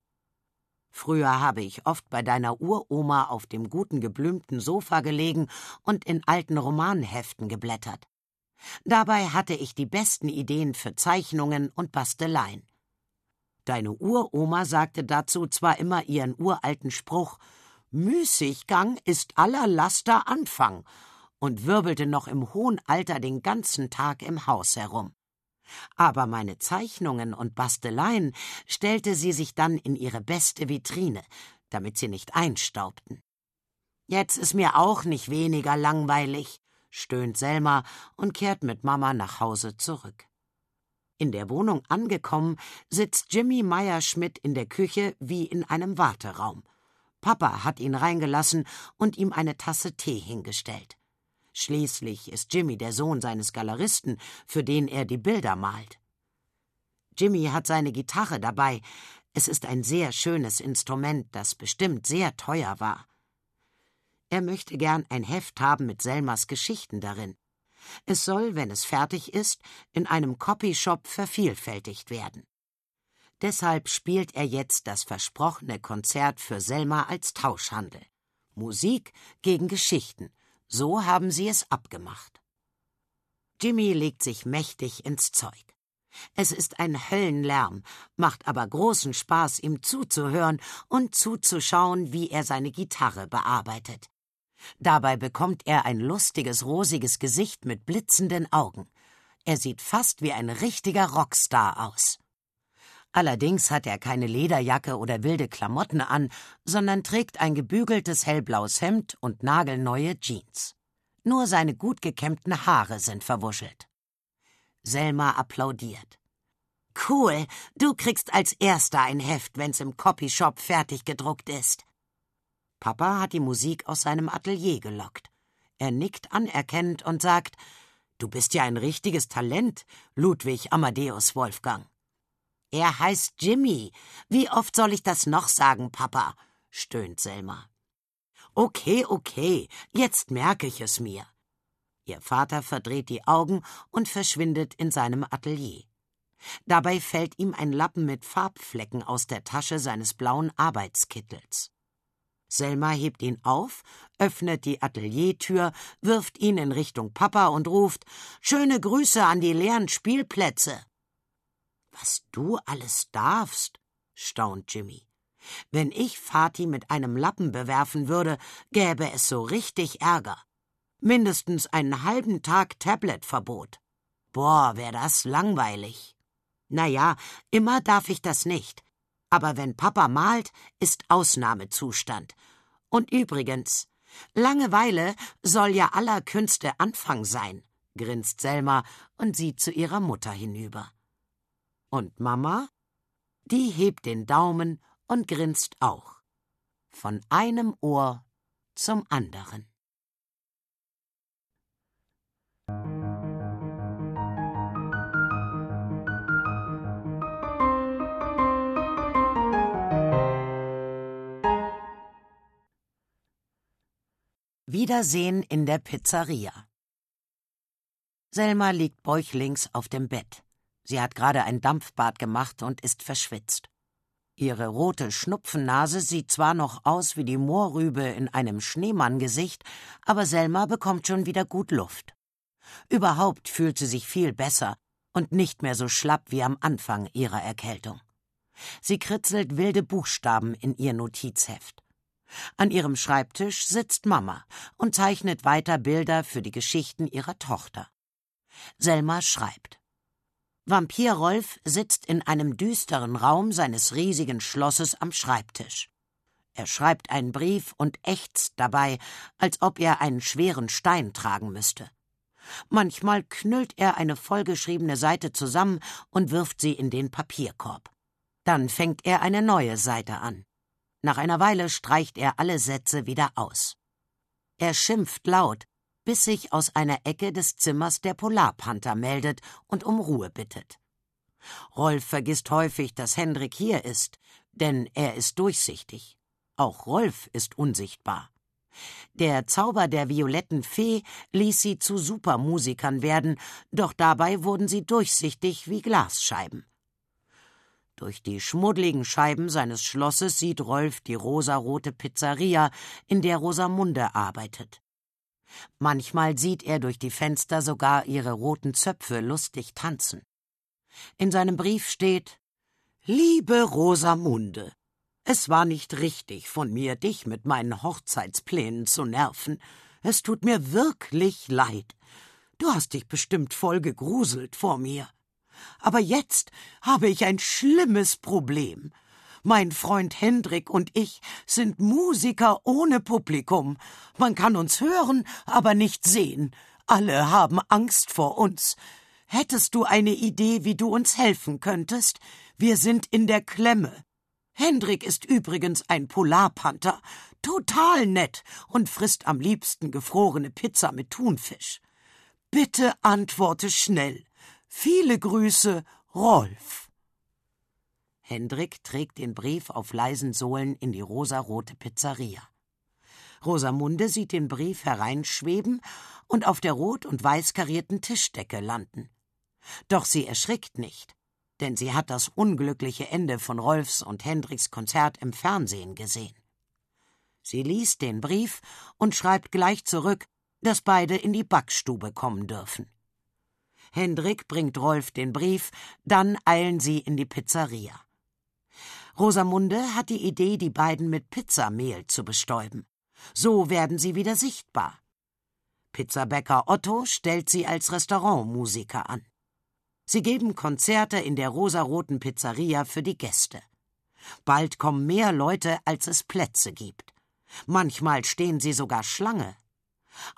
Früher habe ich oft bei deiner Uroma auf dem guten geblümten Sofa gelegen und in alten Romanheften geblättert. Dabei hatte ich die besten Ideen für Zeichnungen und Basteleien. Deine Uroma sagte dazu zwar immer ihren uralten Spruch Müßiggang ist aller Laster Anfang und wirbelte noch im hohen Alter den ganzen Tag im Haus herum. Aber meine Zeichnungen und Basteleien stellte sie sich dann in ihre beste Vitrine, damit sie nicht einstaubten. Jetzt ist mir auch nicht weniger langweilig, stöhnt Selma und kehrt mit Mama nach Hause zurück. In der Wohnung angekommen, sitzt Jimmy Meyer-Schmidt in der Küche wie in einem Warteraum. Papa hat ihn reingelassen und ihm eine Tasse Tee hingestellt. Schließlich ist Jimmy der Sohn seines Galeristen, für den er die Bilder malt. Jimmy hat seine Gitarre dabei. Es ist ein sehr schönes Instrument, das bestimmt sehr teuer war. Er möchte gern ein Heft haben mit Selmas Geschichten darin. Es soll, wenn es fertig ist, in einem Copyshop vervielfältigt werden. Deshalb spielt er jetzt das versprochene Konzert für Selma als Tauschhandel. Musik gegen Geschichten. So haben sie es abgemacht. Jimmy legt sich mächtig ins Zeug. Es ist ein Höllenlärm, macht aber großen Spaß, ihm zuzuhören und zuzuschauen, wie er seine Gitarre bearbeitet. Dabei bekommt er ein lustiges, rosiges Gesicht mit blitzenden Augen. Er sieht fast wie ein richtiger Rockstar aus. Allerdings hat er keine Lederjacke oder wilde Klamotten an, sondern trägt ein gebügeltes hellblaues Hemd und nagelneue Jeans. Nur seine gut gekämmten Haare sind verwuschelt. Selma applaudiert. Cool, du kriegst als erster ein Heft, wenn's im Copyshop fertig gedruckt ist. Papa hat die Musik aus seinem Atelier gelockt. Er nickt anerkennend und sagt, Du bist ja ein richtiges Talent, Ludwig Amadeus Wolfgang. Er heißt Jimmy. Wie oft soll ich das noch sagen, Papa? stöhnt Selma. Okay, okay, jetzt merke ich es mir. Ihr Vater verdreht die Augen und verschwindet in seinem Atelier. Dabei fällt ihm ein Lappen mit Farbflecken aus der Tasche seines blauen Arbeitskittels. Selma hebt ihn auf, öffnet die Ateliertür, wirft ihn in Richtung Papa und ruft Schöne Grüße an die leeren Spielplätze. Was du alles darfst, staunt Jimmy. Wenn ich Fatih mit einem Lappen bewerfen würde, gäbe es so richtig Ärger. Mindestens einen halben Tag Tabletverbot. Boah, wär das langweilig. Na ja, immer darf ich das nicht. Aber wenn Papa malt, ist Ausnahmezustand. Und übrigens, Langeweile soll ja aller Künste Anfang sein, grinst Selma und sieht zu ihrer Mutter hinüber. Und Mama? Die hebt den Daumen und grinst auch. Von einem Ohr zum anderen. Wiedersehen in der Pizzeria. Selma liegt bäuchlings auf dem Bett. Sie hat gerade ein Dampfbad gemacht und ist verschwitzt. Ihre rote Schnupfennase sieht zwar noch aus wie die Moorrübe in einem Schneemanngesicht, aber Selma bekommt schon wieder gut Luft. Überhaupt fühlt sie sich viel besser und nicht mehr so schlapp wie am Anfang ihrer Erkältung. Sie kritzelt wilde Buchstaben in ihr Notizheft. An ihrem Schreibtisch sitzt Mama und zeichnet weiter Bilder für die Geschichten ihrer Tochter. Selma schreibt. Vampir Rolf sitzt in einem düsteren Raum seines riesigen Schlosses am Schreibtisch. Er schreibt einen Brief und ächzt dabei, als ob er einen schweren Stein tragen müsste. Manchmal knüllt er eine vollgeschriebene Seite zusammen und wirft sie in den Papierkorb. Dann fängt er eine neue Seite an. Nach einer Weile streicht er alle Sätze wieder aus. Er schimpft laut, bis sich aus einer Ecke des Zimmers der Polarpanther meldet und um Ruhe bittet. Rolf vergisst häufig, dass Hendrik hier ist, denn er ist durchsichtig. Auch Rolf ist unsichtbar. Der Zauber der violetten Fee ließ sie zu Supermusikern werden, doch dabei wurden sie durchsichtig wie Glasscheiben. Durch die schmuddligen Scheiben seines Schlosses sieht Rolf die rosarote Pizzeria, in der Rosamunde arbeitet. Manchmal sieht er durch die Fenster sogar ihre roten Zöpfe lustig tanzen. In seinem Brief steht Liebe Rosamunde, es war nicht richtig von mir, dich mit meinen Hochzeitsplänen zu nerven. Es tut mir wirklich leid. Du hast dich bestimmt voll gegruselt vor mir. Aber jetzt habe ich ein schlimmes Problem. Mein Freund Hendrik und ich sind Musiker ohne Publikum. Man kann uns hören, aber nicht sehen. Alle haben Angst vor uns. Hättest du eine Idee, wie du uns helfen könntest? Wir sind in der Klemme. Hendrik ist übrigens ein Polarpanther, total nett und frisst am liebsten gefrorene Pizza mit Thunfisch. Bitte antworte schnell. Viele Grüße, Rolf. Hendrik trägt den Brief auf leisen Sohlen in die rosarote Pizzeria. Rosamunde sieht den Brief hereinschweben und auf der rot und weiß karierten Tischdecke landen. Doch sie erschrickt nicht, denn sie hat das unglückliche Ende von Rolfs und Hendriks Konzert im Fernsehen gesehen. Sie liest den Brief und schreibt gleich zurück, dass beide in die Backstube kommen dürfen. Hendrik bringt Rolf den Brief, dann eilen sie in die Pizzeria. Rosamunde hat die Idee, die beiden mit Pizzamehl zu bestäuben. So werden sie wieder sichtbar. Pizzabäcker Otto stellt sie als Restaurantmusiker an. Sie geben Konzerte in der rosaroten Pizzeria für die Gäste. Bald kommen mehr Leute, als es Plätze gibt. Manchmal stehen sie sogar Schlange.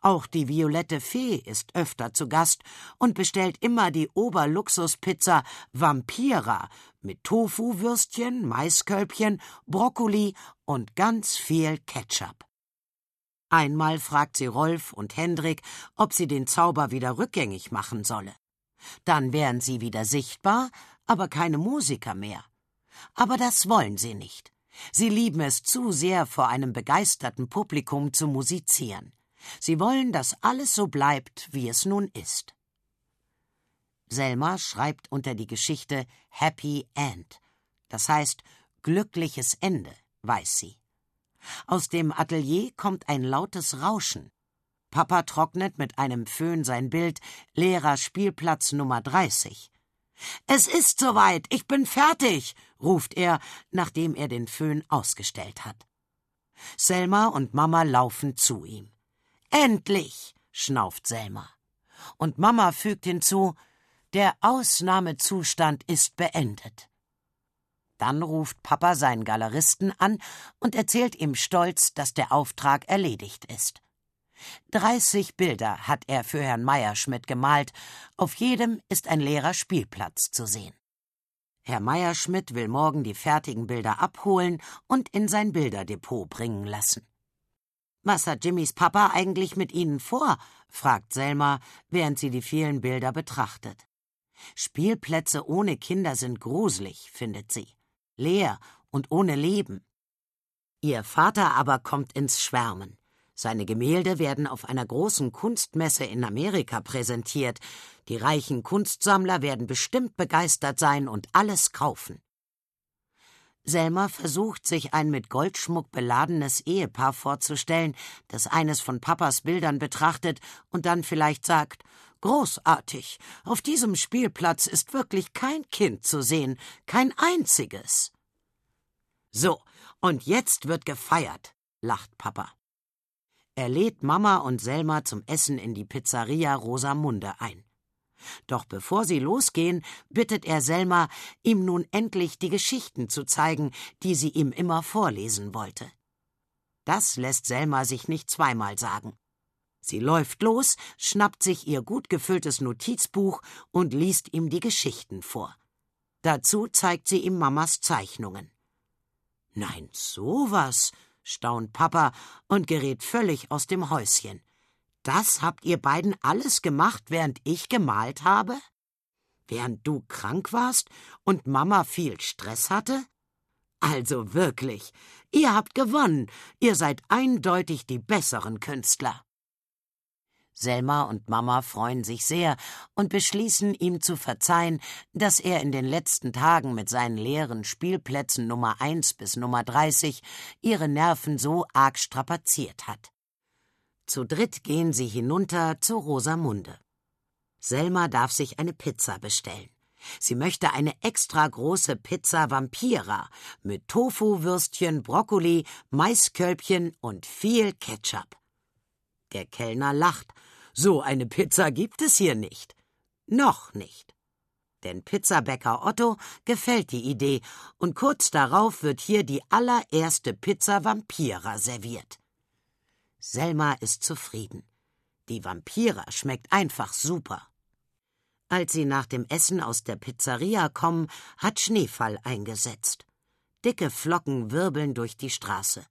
Auch die violette Fee ist öfter zu Gast und bestellt immer die Oberluxuspizza Vampira mit Tofu-Würstchen, Maiskölbchen, Brokkoli und ganz viel Ketchup. Einmal fragt sie Rolf und Hendrik, ob sie den Zauber wieder rückgängig machen solle. Dann wären sie wieder sichtbar, aber keine Musiker mehr. Aber das wollen sie nicht. Sie lieben es zu sehr, vor einem begeisterten Publikum zu musizieren. Sie wollen, dass alles so bleibt, wie es nun ist. Selma schreibt unter die Geschichte Happy End, das heißt glückliches Ende, weiß sie. Aus dem Atelier kommt ein lautes Rauschen. Papa trocknet mit einem Föhn sein Bild leerer Spielplatz Nummer 30. Es ist soweit, ich bin fertig, ruft er, nachdem er den Föhn ausgestellt hat. Selma und Mama laufen zu ihm. Endlich, schnauft Selma. Und Mama fügt hinzu, der Ausnahmezustand ist beendet. Dann ruft Papa seinen Galeristen an und erzählt ihm stolz, dass der Auftrag erledigt ist. Dreißig Bilder hat er für Herrn Meierschmidt gemalt, auf jedem ist ein leerer Spielplatz zu sehen. Herr Meierschmidt will morgen die fertigen Bilder abholen und in sein Bilderdepot bringen lassen. Was hat Jimmys Papa eigentlich mit Ihnen vor? fragt Selma, während sie die vielen Bilder betrachtet. Spielplätze ohne Kinder sind gruselig, findet sie, leer und ohne Leben. Ihr Vater aber kommt ins Schwärmen. Seine Gemälde werden auf einer großen Kunstmesse in Amerika präsentiert. Die reichen Kunstsammler werden bestimmt begeistert sein und alles kaufen. Selma versucht, sich ein mit Goldschmuck beladenes Ehepaar vorzustellen, das eines von Papas Bildern betrachtet und dann vielleicht sagt Großartig. Auf diesem Spielplatz ist wirklich kein Kind zu sehen, kein einziges. So, und jetzt wird gefeiert, lacht Papa. Er lädt Mama und Selma zum Essen in die Pizzeria Rosamunde ein. Doch bevor sie losgehen, bittet er Selma, ihm nun endlich die Geschichten zu zeigen, die sie ihm immer vorlesen wollte. Das lässt Selma sich nicht zweimal sagen. Sie läuft los, schnappt sich ihr gut gefülltes Notizbuch und liest ihm die Geschichten vor. Dazu zeigt sie ihm Mamas Zeichnungen. Nein, sowas, staunt Papa und gerät völlig aus dem Häuschen. Das habt ihr beiden alles gemacht, während ich gemalt habe? Während du krank warst und Mama viel Stress hatte? Also wirklich, ihr habt gewonnen, ihr seid eindeutig die besseren Künstler. Selma und Mama freuen sich sehr und beschließen, ihm zu verzeihen, dass er in den letzten Tagen mit seinen leeren Spielplätzen Nummer 1 bis Nummer 30 ihre Nerven so arg strapaziert hat. Zu dritt gehen sie hinunter zu Rosamunde. Selma darf sich eine Pizza bestellen. Sie möchte eine extra große Pizza Vampira mit Tofu-Würstchen, Brokkoli, Maiskölbchen und viel Ketchup. Der Kellner lacht so eine Pizza gibt es hier nicht. Noch nicht. Denn Pizzabäcker Otto gefällt die Idee, und kurz darauf wird hier die allererste Pizza Vampira serviert. Selma ist zufrieden. Die Vampira schmeckt einfach super. Als sie nach dem Essen aus der Pizzeria kommen, hat Schneefall eingesetzt. Dicke Flocken wirbeln durch die Straße.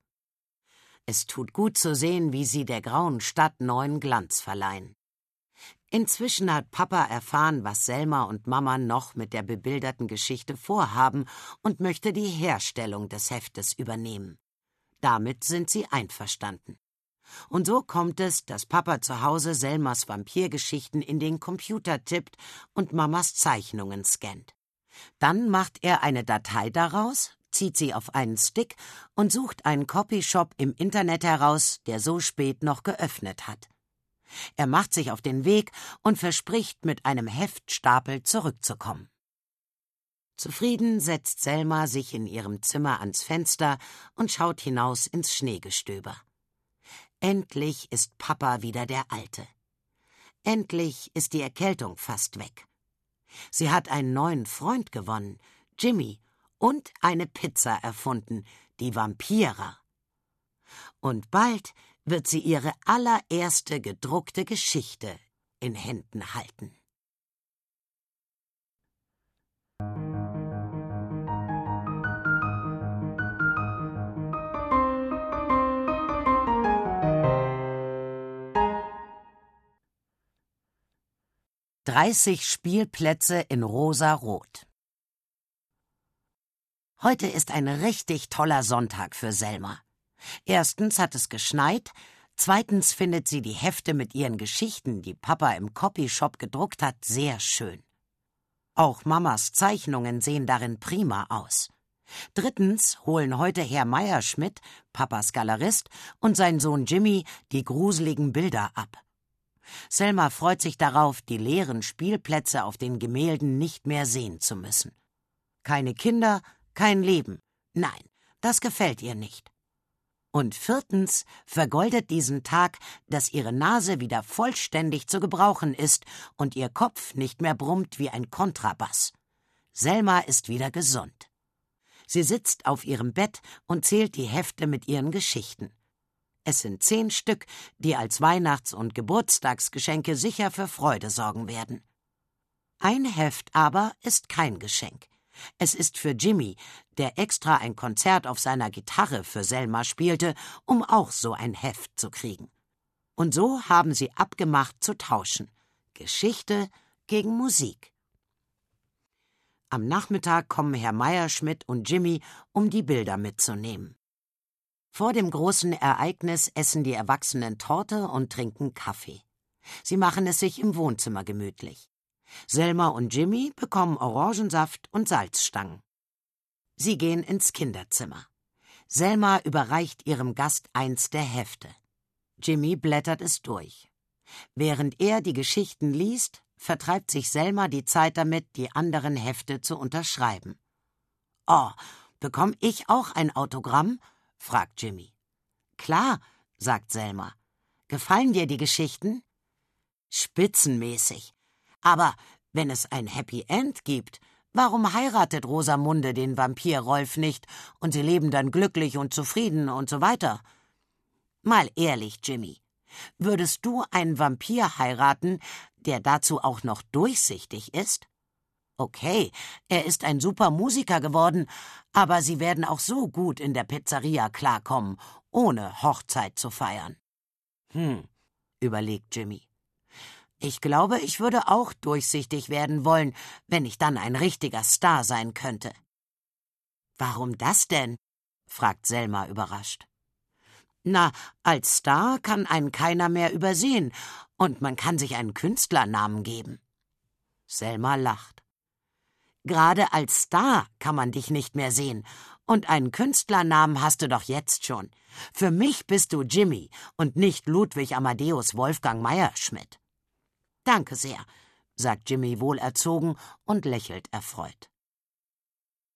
Es tut gut zu sehen, wie sie der grauen Stadt neuen Glanz verleihen. Inzwischen hat Papa erfahren, was Selma und Mama noch mit der bebilderten Geschichte vorhaben und möchte die Herstellung des Heftes übernehmen. Damit sind sie einverstanden. Und so kommt es, dass Papa zu Hause Selmas Vampirgeschichten in den Computer tippt und Mamas Zeichnungen scannt. Dann macht er eine Datei daraus, zieht sie auf einen Stick und sucht einen Copyshop im Internet heraus, der so spät noch geöffnet hat. Er macht sich auf den Weg und verspricht, mit einem Heftstapel zurückzukommen. Zufrieden setzt Selma sich in ihrem Zimmer ans Fenster und schaut hinaus ins Schneegestöber. Endlich ist Papa wieder der Alte. Endlich ist die Erkältung fast weg. Sie hat einen neuen Freund gewonnen, Jimmy, und eine Pizza erfunden, die Vampira. Und bald wird sie ihre allererste gedruckte Geschichte in Händen halten. Dreißig Spielplätze in rosa-rot. Heute ist ein richtig toller Sonntag für Selma. Erstens hat es geschneit, zweitens findet sie die Hefte mit ihren Geschichten, die Papa im Copyshop gedruckt hat, sehr schön. Auch Mamas Zeichnungen sehen darin prima aus. Drittens holen heute Herr Meierschmidt, Papas Galerist, und sein Sohn Jimmy die gruseligen Bilder ab. Selma freut sich darauf, die leeren Spielplätze auf den Gemälden nicht mehr sehen zu müssen. Keine Kinder, kein Leben. Nein, das gefällt ihr nicht. Und viertens vergoldet diesen Tag, dass ihre Nase wieder vollständig zu gebrauchen ist und ihr Kopf nicht mehr brummt wie ein Kontrabass. Selma ist wieder gesund. Sie sitzt auf ihrem Bett und zählt die Hefte mit ihren Geschichten. Es sind zehn Stück, die als Weihnachts- und Geburtstagsgeschenke sicher für Freude sorgen werden. Ein Heft aber ist kein Geschenk. Es ist für Jimmy, der extra ein Konzert auf seiner Gitarre für Selma spielte, um auch so ein Heft zu kriegen. Und so haben sie abgemacht zu tauschen. Geschichte gegen Musik. Am Nachmittag kommen Herr Meierschmidt und Jimmy, um die Bilder mitzunehmen. Vor dem großen Ereignis essen die Erwachsenen Torte und trinken Kaffee. Sie machen es sich im Wohnzimmer gemütlich. Selma und Jimmy bekommen Orangensaft und Salzstangen. Sie gehen ins Kinderzimmer. Selma überreicht ihrem Gast eins der Hefte. Jimmy blättert es durch. Während er die Geschichten liest, vertreibt sich Selma die Zeit damit, die anderen Hefte zu unterschreiben. Oh, bekomm ich auch ein Autogramm? Fragt Jimmy. Klar, sagt Selma. Gefallen dir die Geschichten? Spitzenmäßig. Aber wenn es ein Happy End gibt, warum heiratet Rosamunde den Vampir Rolf nicht und sie leben dann glücklich und zufrieden und so weiter? Mal ehrlich, Jimmy, würdest du einen Vampir heiraten, der dazu auch noch durchsichtig ist? Okay, er ist ein super Musiker geworden, aber sie werden auch so gut in der Pizzeria klarkommen, ohne Hochzeit zu feiern. Hm, überlegt Jimmy. Ich glaube, ich würde auch durchsichtig werden wollen, wenn ich dann ein richtiger Star sein könnte. Warum das denn? fragt Selma überrascht. Na, als Star kann einen keiner mehr übersehen, und man kann sich einen Künstlernamen geben. Selma lacht. Gerade als Star kann man dich nicht mehr sehen, und einen Künstlernamen hast du doch jetzt schon. Für mich bist du Jimmy und nicht Ludwig Amadeus Wolfgang Meierschmidt. Danke sehr, sagt Jimmy wohlerzogen und lächelt erfreut.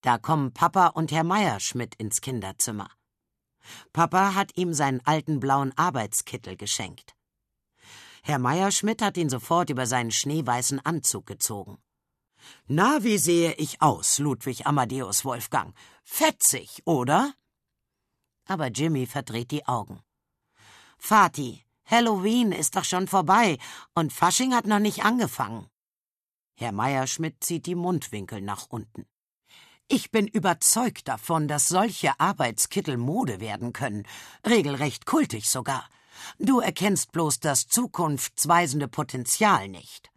Da kommen Papa und Herr Meierschmidt ins Kinderzimmer. Papa hat ihm seinen alten blauen Arbeitskittel geschenkt. Herr Meierschmidt hat ihn sofort über seinen schneeweißen Anzug gezogen. Na, wie sehe ich aus, Ludwig Amadeus Wolfgang? Fetzig, oder? Aber Jimmy verdreht die Augen. Vati, Halloween ist doch schon vorbei und Fasching hat noch nicht angefangen. Herr Meierschmidt zieht die Mundwinkel nach unten. Ich bin überzeugt davon, dass solche Arbeitskittel Mode werden können, regelrecht kultig sogar. Du erkennst bloß das zukunftsweisende Potenzial nicht.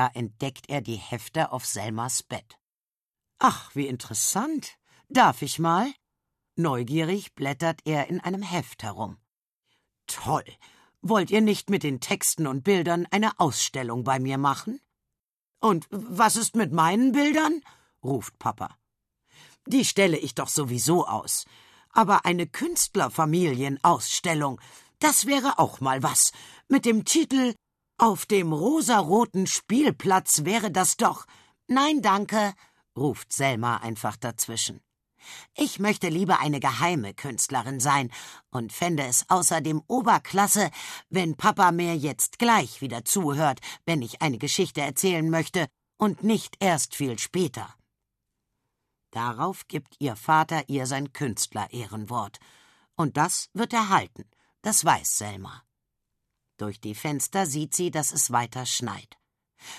Da entdeckt er die Hefte auf Selmas Bett. Ach, wie interessant. Darf ich mal? Neugierig blättert er in einem Heft herum. Toll. Wollt ihr nicht mit den Texten und Bildern eine Ausstellung bei mir machen? Und was ist mit meinen Bildern? ruft Papa. Die stelle ich doch sowieso aus. Aber eine Künstlerfamilienausstellung, das wäre auch mal was. Mit dem Titel Auf dem rosaroten Spielplatz wäre das doch. Nein, danke, ruft Selma einfach dazwischen. Ich möchte lieber eine geheime Künstlerin sein und fände es außerdem Oberklasse, wenn Papa mir jetzt gleich wieder zuhört, wenn ich eine Geschichte erzählen möchte und nicht erst viel später. Darauf gibt ihr Vater ihr sein Künstlerehrenwort. Und das wird er halten, das weiß Selma. Durch die Fenster sieht sie, dass es weiter schneit.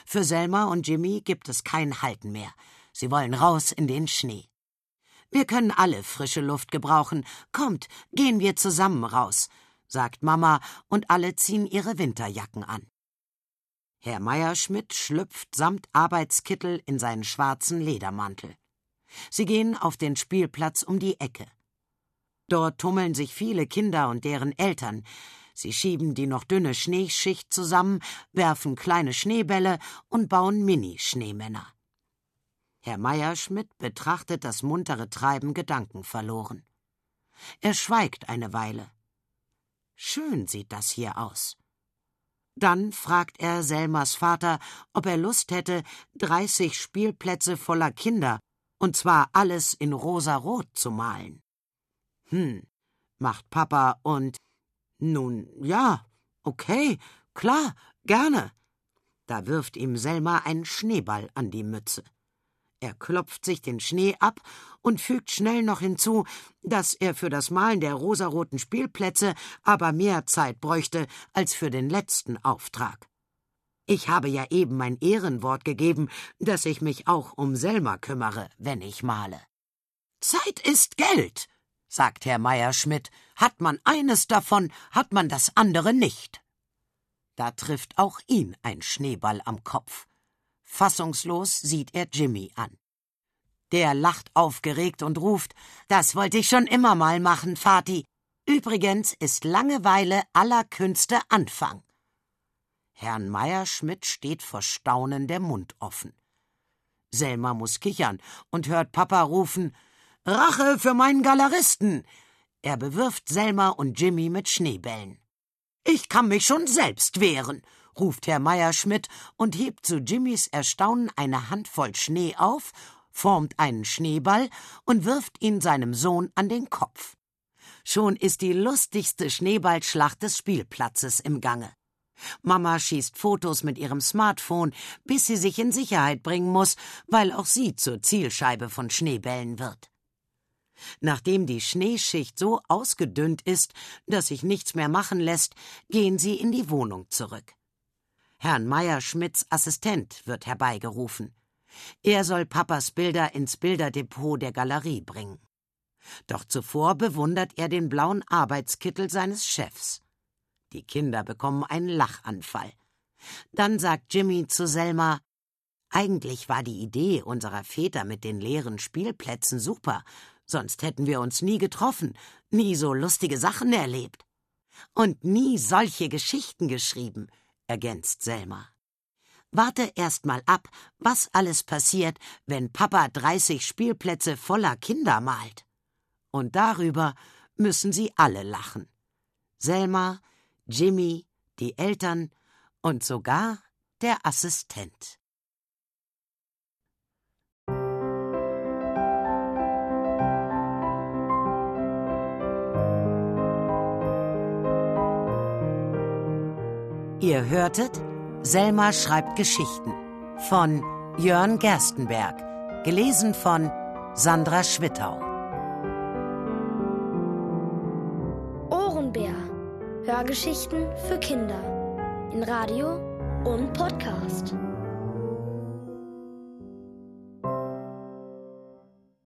Für Selma und Jimmy gibt es kein Halten mehr. Sie wollen raus in den Schnee. Wir können alle frische Luft gebrauchen. Kommt, gehen wir zusammen raus, sagt Mama, und alle ziehen ihre Winterjacken an. Herr Meierschmidt schlüpft samt Arbeitskittel in seinen schwarzen Ledermantel. Sie gehen auf den Spielplatz um die Ecke. Dort tummeln sich viele Kinder und deren Eltern. Sie schieben die noch dünne Schneeschicht zusammen, werfen kleine Schneebälle und bauen Mini-Schneemänner. Herr Meierschmidt betrachtet das muntere Treiben gedankenverloren. Er schweigt eine Weile. Schön sieht das hier aus. Dann fragt er Selmas Vater, ob er Lust hätte, dreißig Spielplätze voller Kinder, und zwar alles in rosarot zu malen. Hm, macht Papa und nun ja, okay, klar, gerne. Da wirft ihm Selma einen Schneeball an die Mütze. Er klopft sich den Schnee ab und fügt schnell noch hinzu, dass er für das Malen der rosaroten Spielplätze aber mehr Zeit bräuchte als für den letzten Auftrag. Ich habe ja eben mein Ehrenwort gegeben, dass ich mich auch um Selma kümmere, wenn ich male. Zeit ist Geld, sagt Herr Meierschmidt. Hat man eines davon, hat man das andere nicht. Da trifft auch ihn ein Schneeball am Kopf. Fassungslos sieht er Jimmy an. Der lacht aufgeregt und ruft: Das wollte ich schon immer mal machen, Vati. Übrigens ist Langeweile aller Künste Anfang. Herrn Meierschmidt steht vor Staunen der Mund offen. Selma muss kichern und hört Papa rufen: Rache für meinen Galeristen! Er bewirft Selma und Jimmy mit Schneebällen. Ich kann mich schon selbst wehren, ruft Herr Meierschmidt und hebt zu Jimmys Erstaunen eine Handvoll Schnee auf, formt einen Schneeball und wirft ihn seinem Sohn an den Kopf. Schon ist die lustigste Schneeballschlacht des Spielplatzes im Gange. Mama schießt Fotos mit ihrem Smartphone, bis sie sich in Sicherheit bringen muss, weil auch sie zur Zielscheibe von Schneebällen wird. Nachdem die Schneeschicht so ausgedünnt ist, dass sich nichts mehr machen lässt, gehen sie in die Wohnung zurück. Herrn Meyer-Schmidts Assistent wird herbeigerufen. Er soll Papas Bilder ins Bilderdepot der Galerie bringen. Doch zuvor bewundert er den blauen Arbeitskittel seines Chefs. Die Kinder bekommen einen Lachanfall. Dann sagt Jimmy zu Selma Eigentlich war die Idee unserer Väter mit den leeren Spielplätzen super, sonst hätten wir uns nie getroffen, nie so lustige Sachen erlebt. Und nie solche Geschichten geschrieben, ergänzt Selma. Warte erst mal ab, was alles passiert, wenn Papa 30 Spielplätze voller Kinder malt. Und darüber müssen sie alle lachen. Selma, Jimmy, die Eltern und sogar der Assistent. Ihr hörtet Selma schreibt Geschichten von Jörn Gerstenberg, gelesen von Sandra Schwittau. Ohrenbär. Hörgeschichten für Kinder in Radio und Podcast.